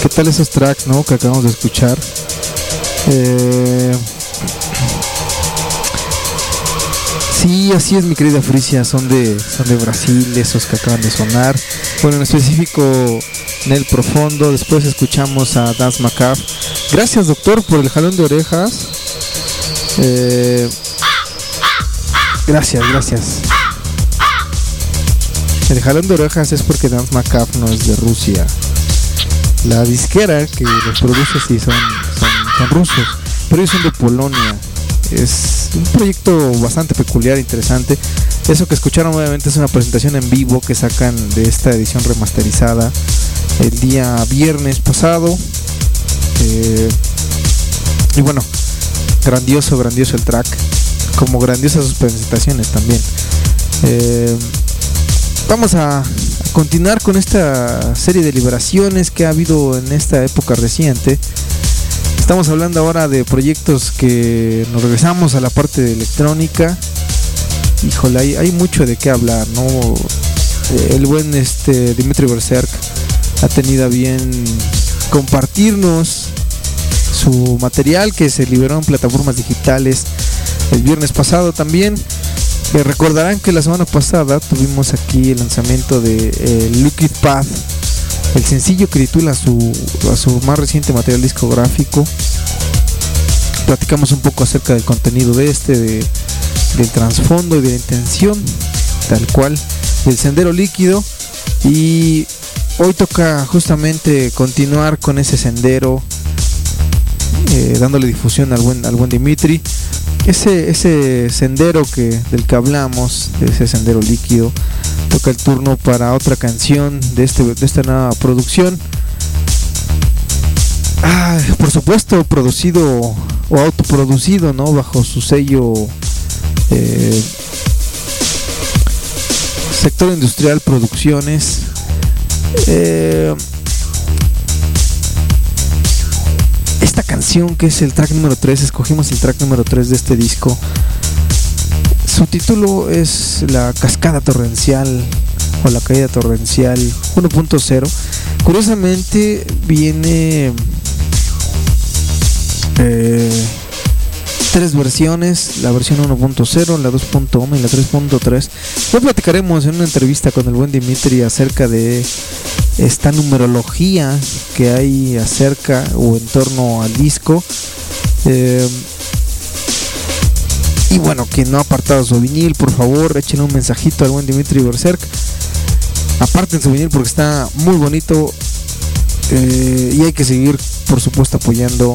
Speaker 1: ¿Qué tal esos tracks, no? Que acabamos de escuchar. Eh, Sí, así es mi querida Frisia, son de, son de Brasil, esos que acaban de sonar. Bueno, en específico Nel Profundo, después escuchamos a Dance Macabre. Gracias doctor por el jalón de orejas. Eh, gracias, gracias. El jalón de orejas es porque Dance Macabre no es de Rusia. La disquera que los produce sí son, rusos, pero ellos son de Polonia. Es un proyecto bastante peculiar, interesante. Eso que escucharon obviamente es una presentación en vivo que sacan de esta edición remasterizada el día viernes pasado. Eh, y bueno, grandioso, grandioso el track. Como grandiosas sus presentaciones también. Eh, vamos a, continuar con esta serie de liberaciones que ha habido en esta época reciente. Estamos hablando ahora de proyectos que nos regresamos a la parte de electrónica. Híjole, hay, mucho de qué hablar, ¿no? Eh, El buen este Dimitri Berserk ha tenido bien compartirnos su material que se liberó en plataformas digitales el viernes pasado también. Eh, recordarán que la semana pasada tuvimos aquí el lanzamiento de eh, Liquid Path, el sencillo que titula su, a su más reciente material discográfico. Platicamos un poco acerca del contenido de este, de- del trasfondo y de la intención, tal cual, del sendero líquido. Y hoy toca justamente continuar con ese sendero, eh, dándole difusión al buen Dimitri. Ese, ese sendero que, del que hablamos, ese sendero líquido, toca el turno para otra canción de, este, de esta nueva producción. Ah, por supuesto, producido o autoproducido, ¿no? Bajo su sello eh, Sector Industrial Producciones. Eh, canción que es el track número 3, escogimos el track número 3 de este disco. Su título es La Cascada Torrencial o La Caída Torrencial 1.0. Curiosamente viene eh, tres versiones, la versión 1.0, la 2.1 y la 3.3. Hoy platicaremos en una entrevista con el buen Dimitri acerca de esta numerología que hay acerca o en torno al disco. Eh, y bueno, quien no ha apartado su vinil, por favor, echen un mensajito al buen Dimitri Berserk. Aparten su vinil porque está muy bonito. eh, y hay que seguir, por supuesto, apoyando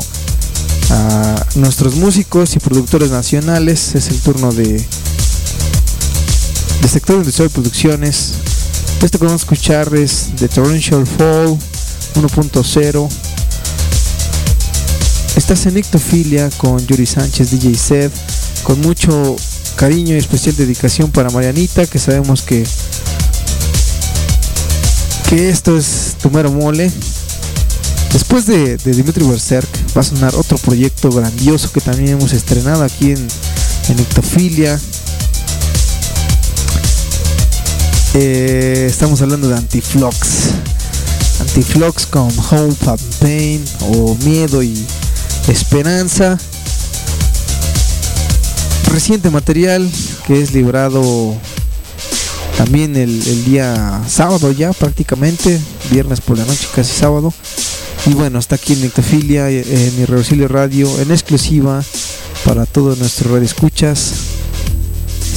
Speaker 1: a nuestros músicos y productores nacionales. Es el turno de, de Sector Industrial Producciones. Este que vamos a escuchar es The Torrential Fall 1.0. Estás en Ictofilia con Yuri Sánchez, DJ Zed, con mucho cariño y especial dedicación para Marianita, que sabemos que que esto es tu mero mole. Después de, de Dimitri Berserk va a sonar otro proyecto grandioso que también hemos estrenado aquí en, en Ictofilia. Eh, estamos hablando de Antiflux. Antiflux con Hope and Pain o Miedo y Esperanza. Reciente material que es librado también el, día sábado ya prácticamente, viernes por la noche, casi sábado. Y bueno, está aquí en Nictofilia, en Irreversible Radio, en exclusiva para todos nuestros radioescuchas.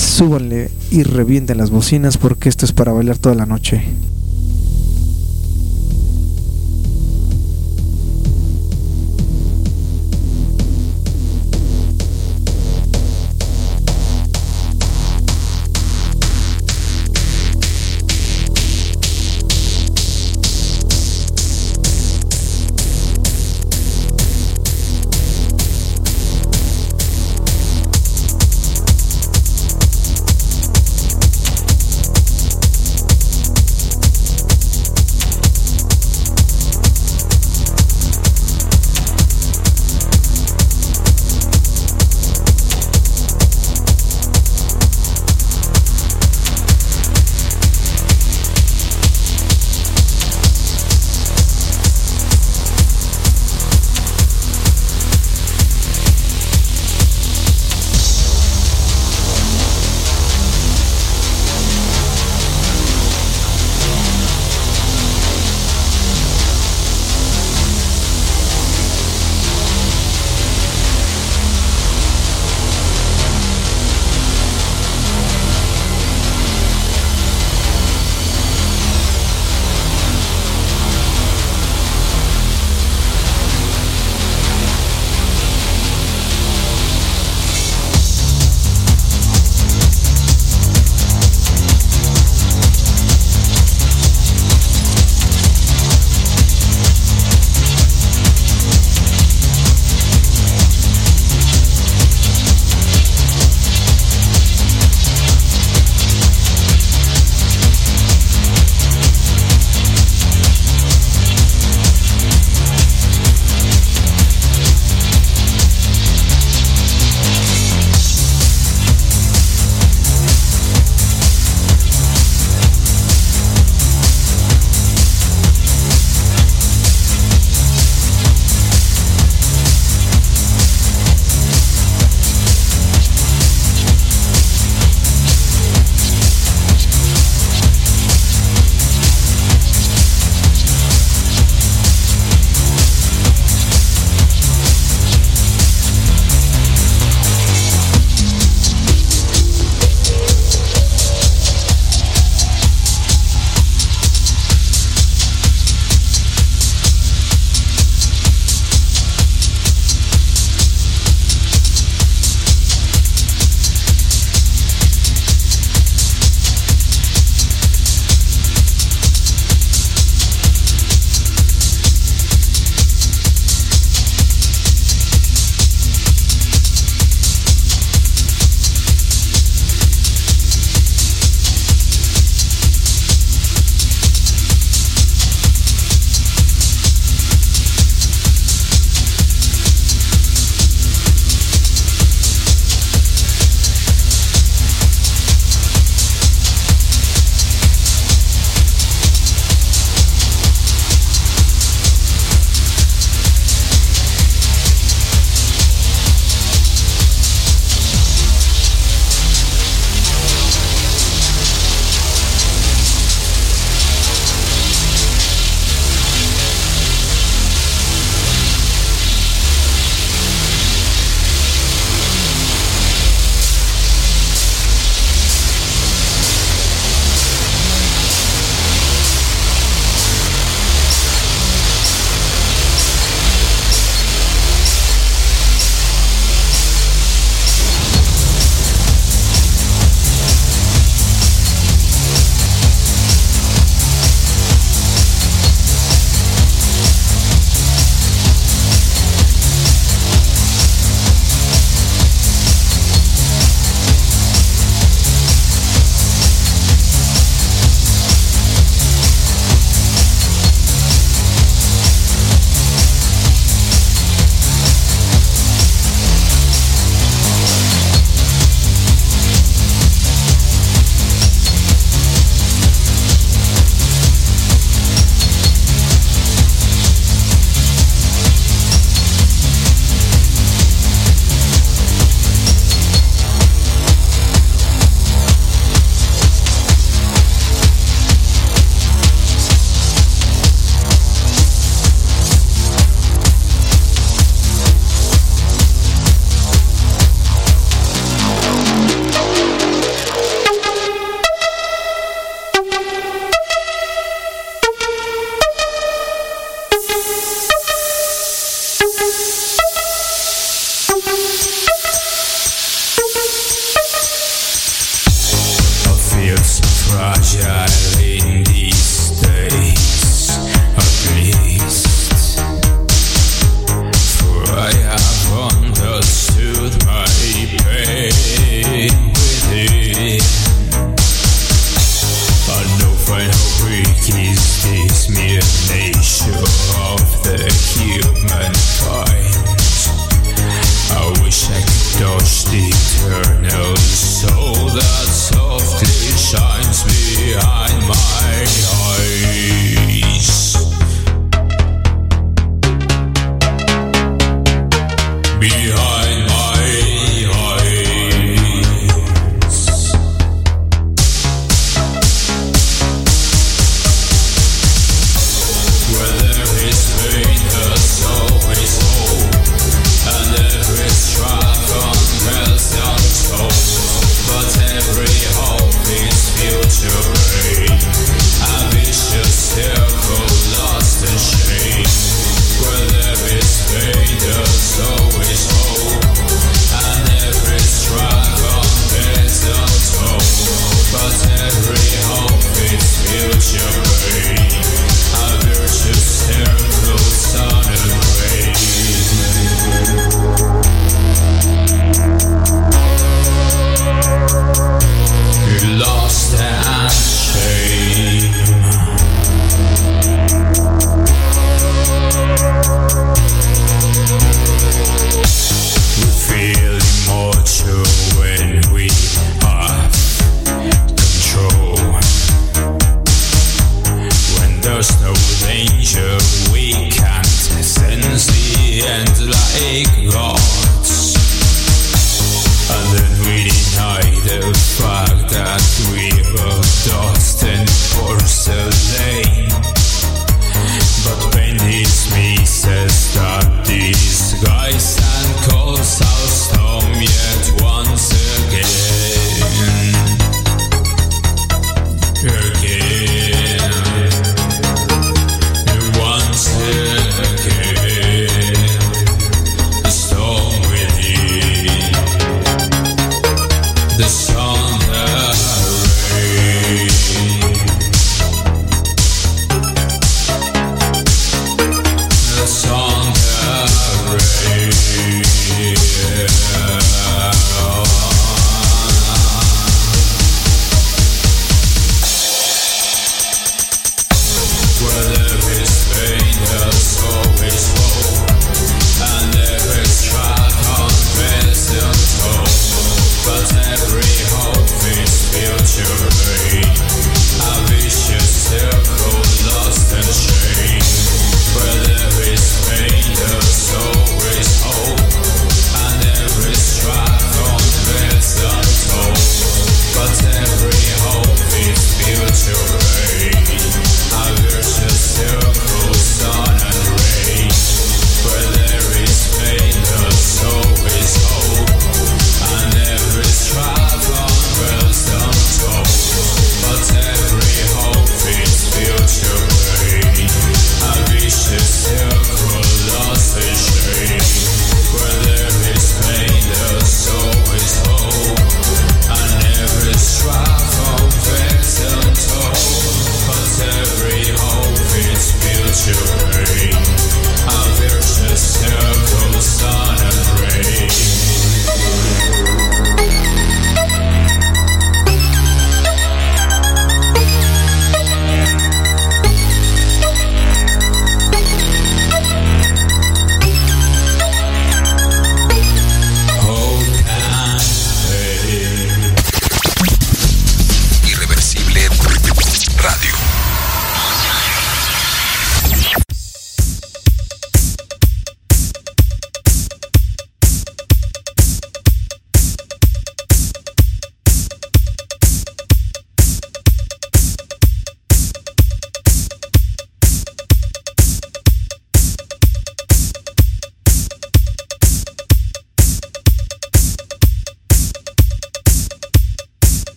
Speaker 1: Súbanle y revienten las bocinas porque esto es para bailar toda la noche.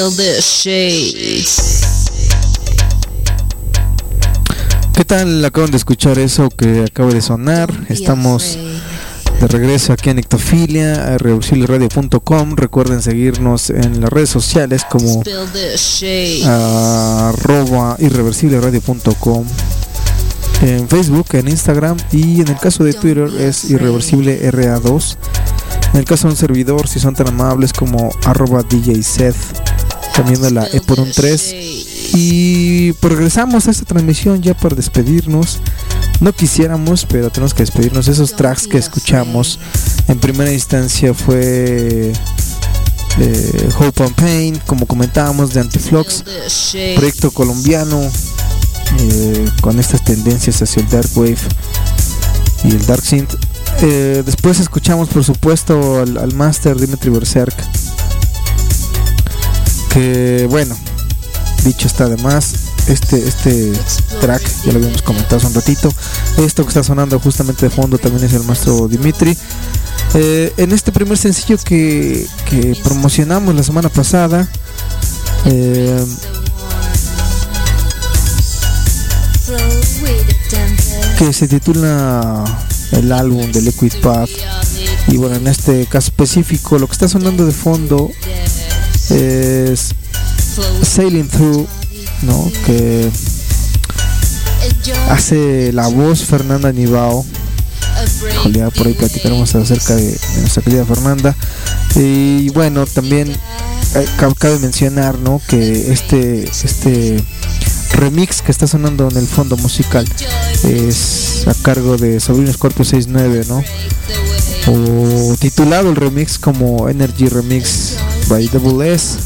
Speaker 6: Spill the shades.
Speaker 1: ¿Qué tal? Acaban de escuchar eso que acaba de sonar. Estamos De regreso aquí en Ectofilia, a irreversibleradio.com. Recuerden seguirnos en las redes sociales como arroba irreversibleradio.com en Facebook, en Instagram y en el caso de Twitter es irreversible RA2. En el caso de un servidor, si son tan amables como arroba DJ Seth, también de la E por un 3. Y pues regresamos a esta transmisión ya para despedirnos. No quisiéramos, pero tenemos que despedirnos. Esos tracks que escuchamos en primera instancia fue eh, Hope and Pain, como comentábamos, de
Speaker 6: shade.
Speaker 1: proyecto colombiano eh, con estas tendencias hacia el dark wave y el dark synth. Eh, después escuchamos, por supuesto, al, al master Dimitri Berserk. Que bueno, dicho está de más. Este, este track, ya lo habíamos comentado hace un ratito. Esto que está sonando justamente de fondo también es el maestro Dimitri. Eh, en este primer sencillo que, promocionamos la semana pasada, eh, que se titula el álbum de Liquid Path. Y bueno, en este caso específico, lo que está sonando de fondo es Sailing Through, ¿no? Que hace la voz Fernanda. Híjole, ya por ahí platicaremos acerca de, de nuestra querida Fernanda. Y bueno, también eh, ca- cabe mencionar, ¿no? Que este, este remix que está sonando en el fondo musical es a cargo de Sobrino Scorpio 69, ¿no? O titulado el remix como Energy Remix by Double S.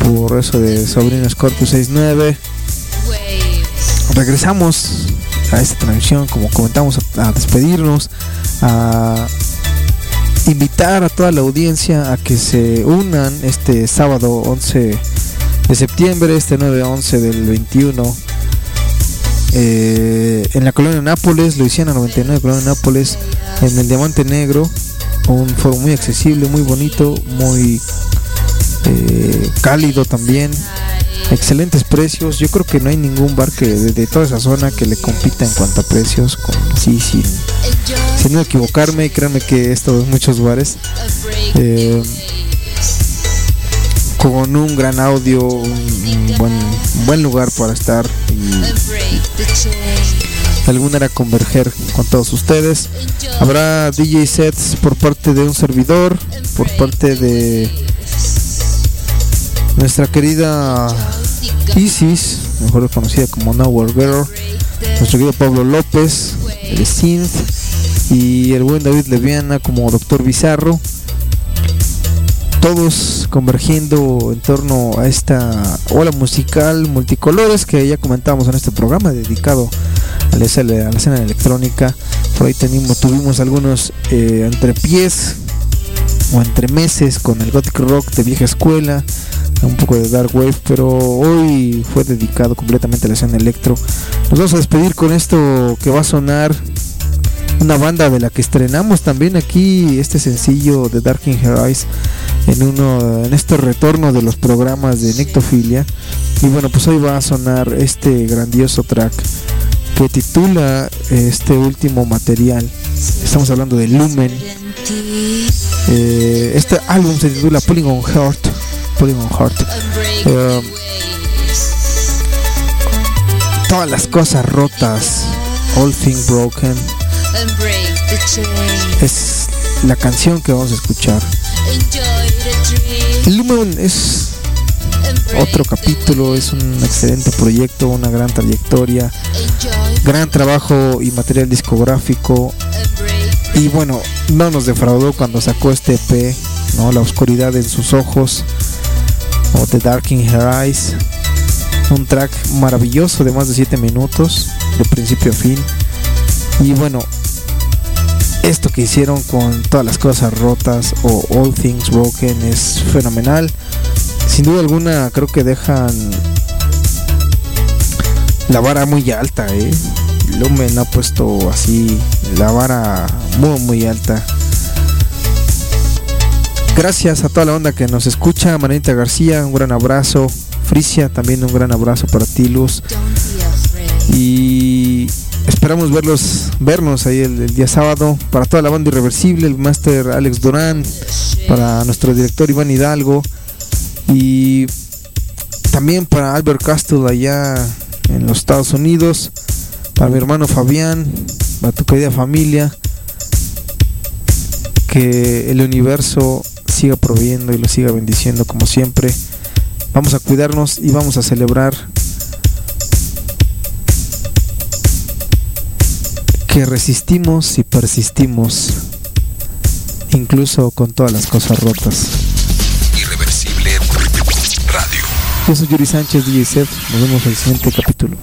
Speaker 1: Por eso de Sobrino Scorpio 69. Regresamos a esta transmisión, como comentamos, a, a despedirnos, a invitar a toda la audiencia a que se unan este sábado 11 de septiembre, este 9-11 del 21, eh, en la colonia Nápoles, Luisiana 99, colonia Nápoles, en el Diamante Negro, un foro muy accesible, muy bonito, muy eh, cálido también, excelentes precios. Yo creo que no hay ningún bar que de, toda esa zona que le compita en cuanto a precios, con, sí, sin, sin no equivocarme, créanme que he estado muchos bares. eh, con un gran audio, un, buen, buen lugar para estar alguna era converger con todos ustedes. Habrá DJ sets por parte de un servidor, por parte de nuestra querida Isis, mejor conocida como Nowhere Girl, nuestro querido Pablo López, el Synth, y el buen David Leviana como Doctor Bizarro. Todos convergiendo en torno a esta ola musical multicolores que ya comentábamos en este programa dedicado a la escena electrónica. Por ahí tenimos, tuvimos algunos eh, entrepiés o entremeses con el gothic rock de vieja escuela, un poco de dark wave, pero hoy fue dedicado completamente a la escena electro. Nos vamos a despedir con esto que va a sonar una banda de la que estrenamos también aquí este sencillo de Dark in Her Eyes en uno en este retorno de los programas de Nectofilia y bueno pues hoy va a sonar este grandioso track que titula este último material. Estamos hablando de Lumen. Eh, este álbum se titula Polygon Heart. Polygon Heart. Eh, todas las cosas rotas. All Things Broken. Es la canción que vamos a escuchar. Lumen es otro capítulo, es un excelente proyecto, una gran trayectoria, gran trabajo y material discográfico. Y bueno, no nos defraudó cuando sacó este EP, ¿no? La oscuridad en sus ojos, o The Dark in Her Eyes. Un track maravilloso de más de 7 minutos, de principio a fin. Y bueno, esto que hicieron con todas las cosas rotas o All Things Broken es fenomenal. Sin duda alguna creo que dejan la vara muy alta, ¿eh? Lumen ha puesto así la vara muy muy alta. Gracias a toda la onda que nos escucha, Manita García, un gran abrazo. Frisia, también un gran abrazo para ti, Luz. Y esperamos verlos, vernos ahí el, el día sábado. Para toda la banda irreversible, el máster Alex Durán, para nuestro director Iván Hidalgo y también para Albert Castle allá en los Estados Unidos, para mi hermano Fabián, para tu querida familia, que el universo siga proveyendo y lo siga bendiciendo como siempre. Vamos a cuidarnos y vamos a celebrar que resistimos y persistimos, incluso con todas las cosas rotas. Yo soy Yuri Sánchez, DJ Seth. Nos vemos en el siguiente capítulo.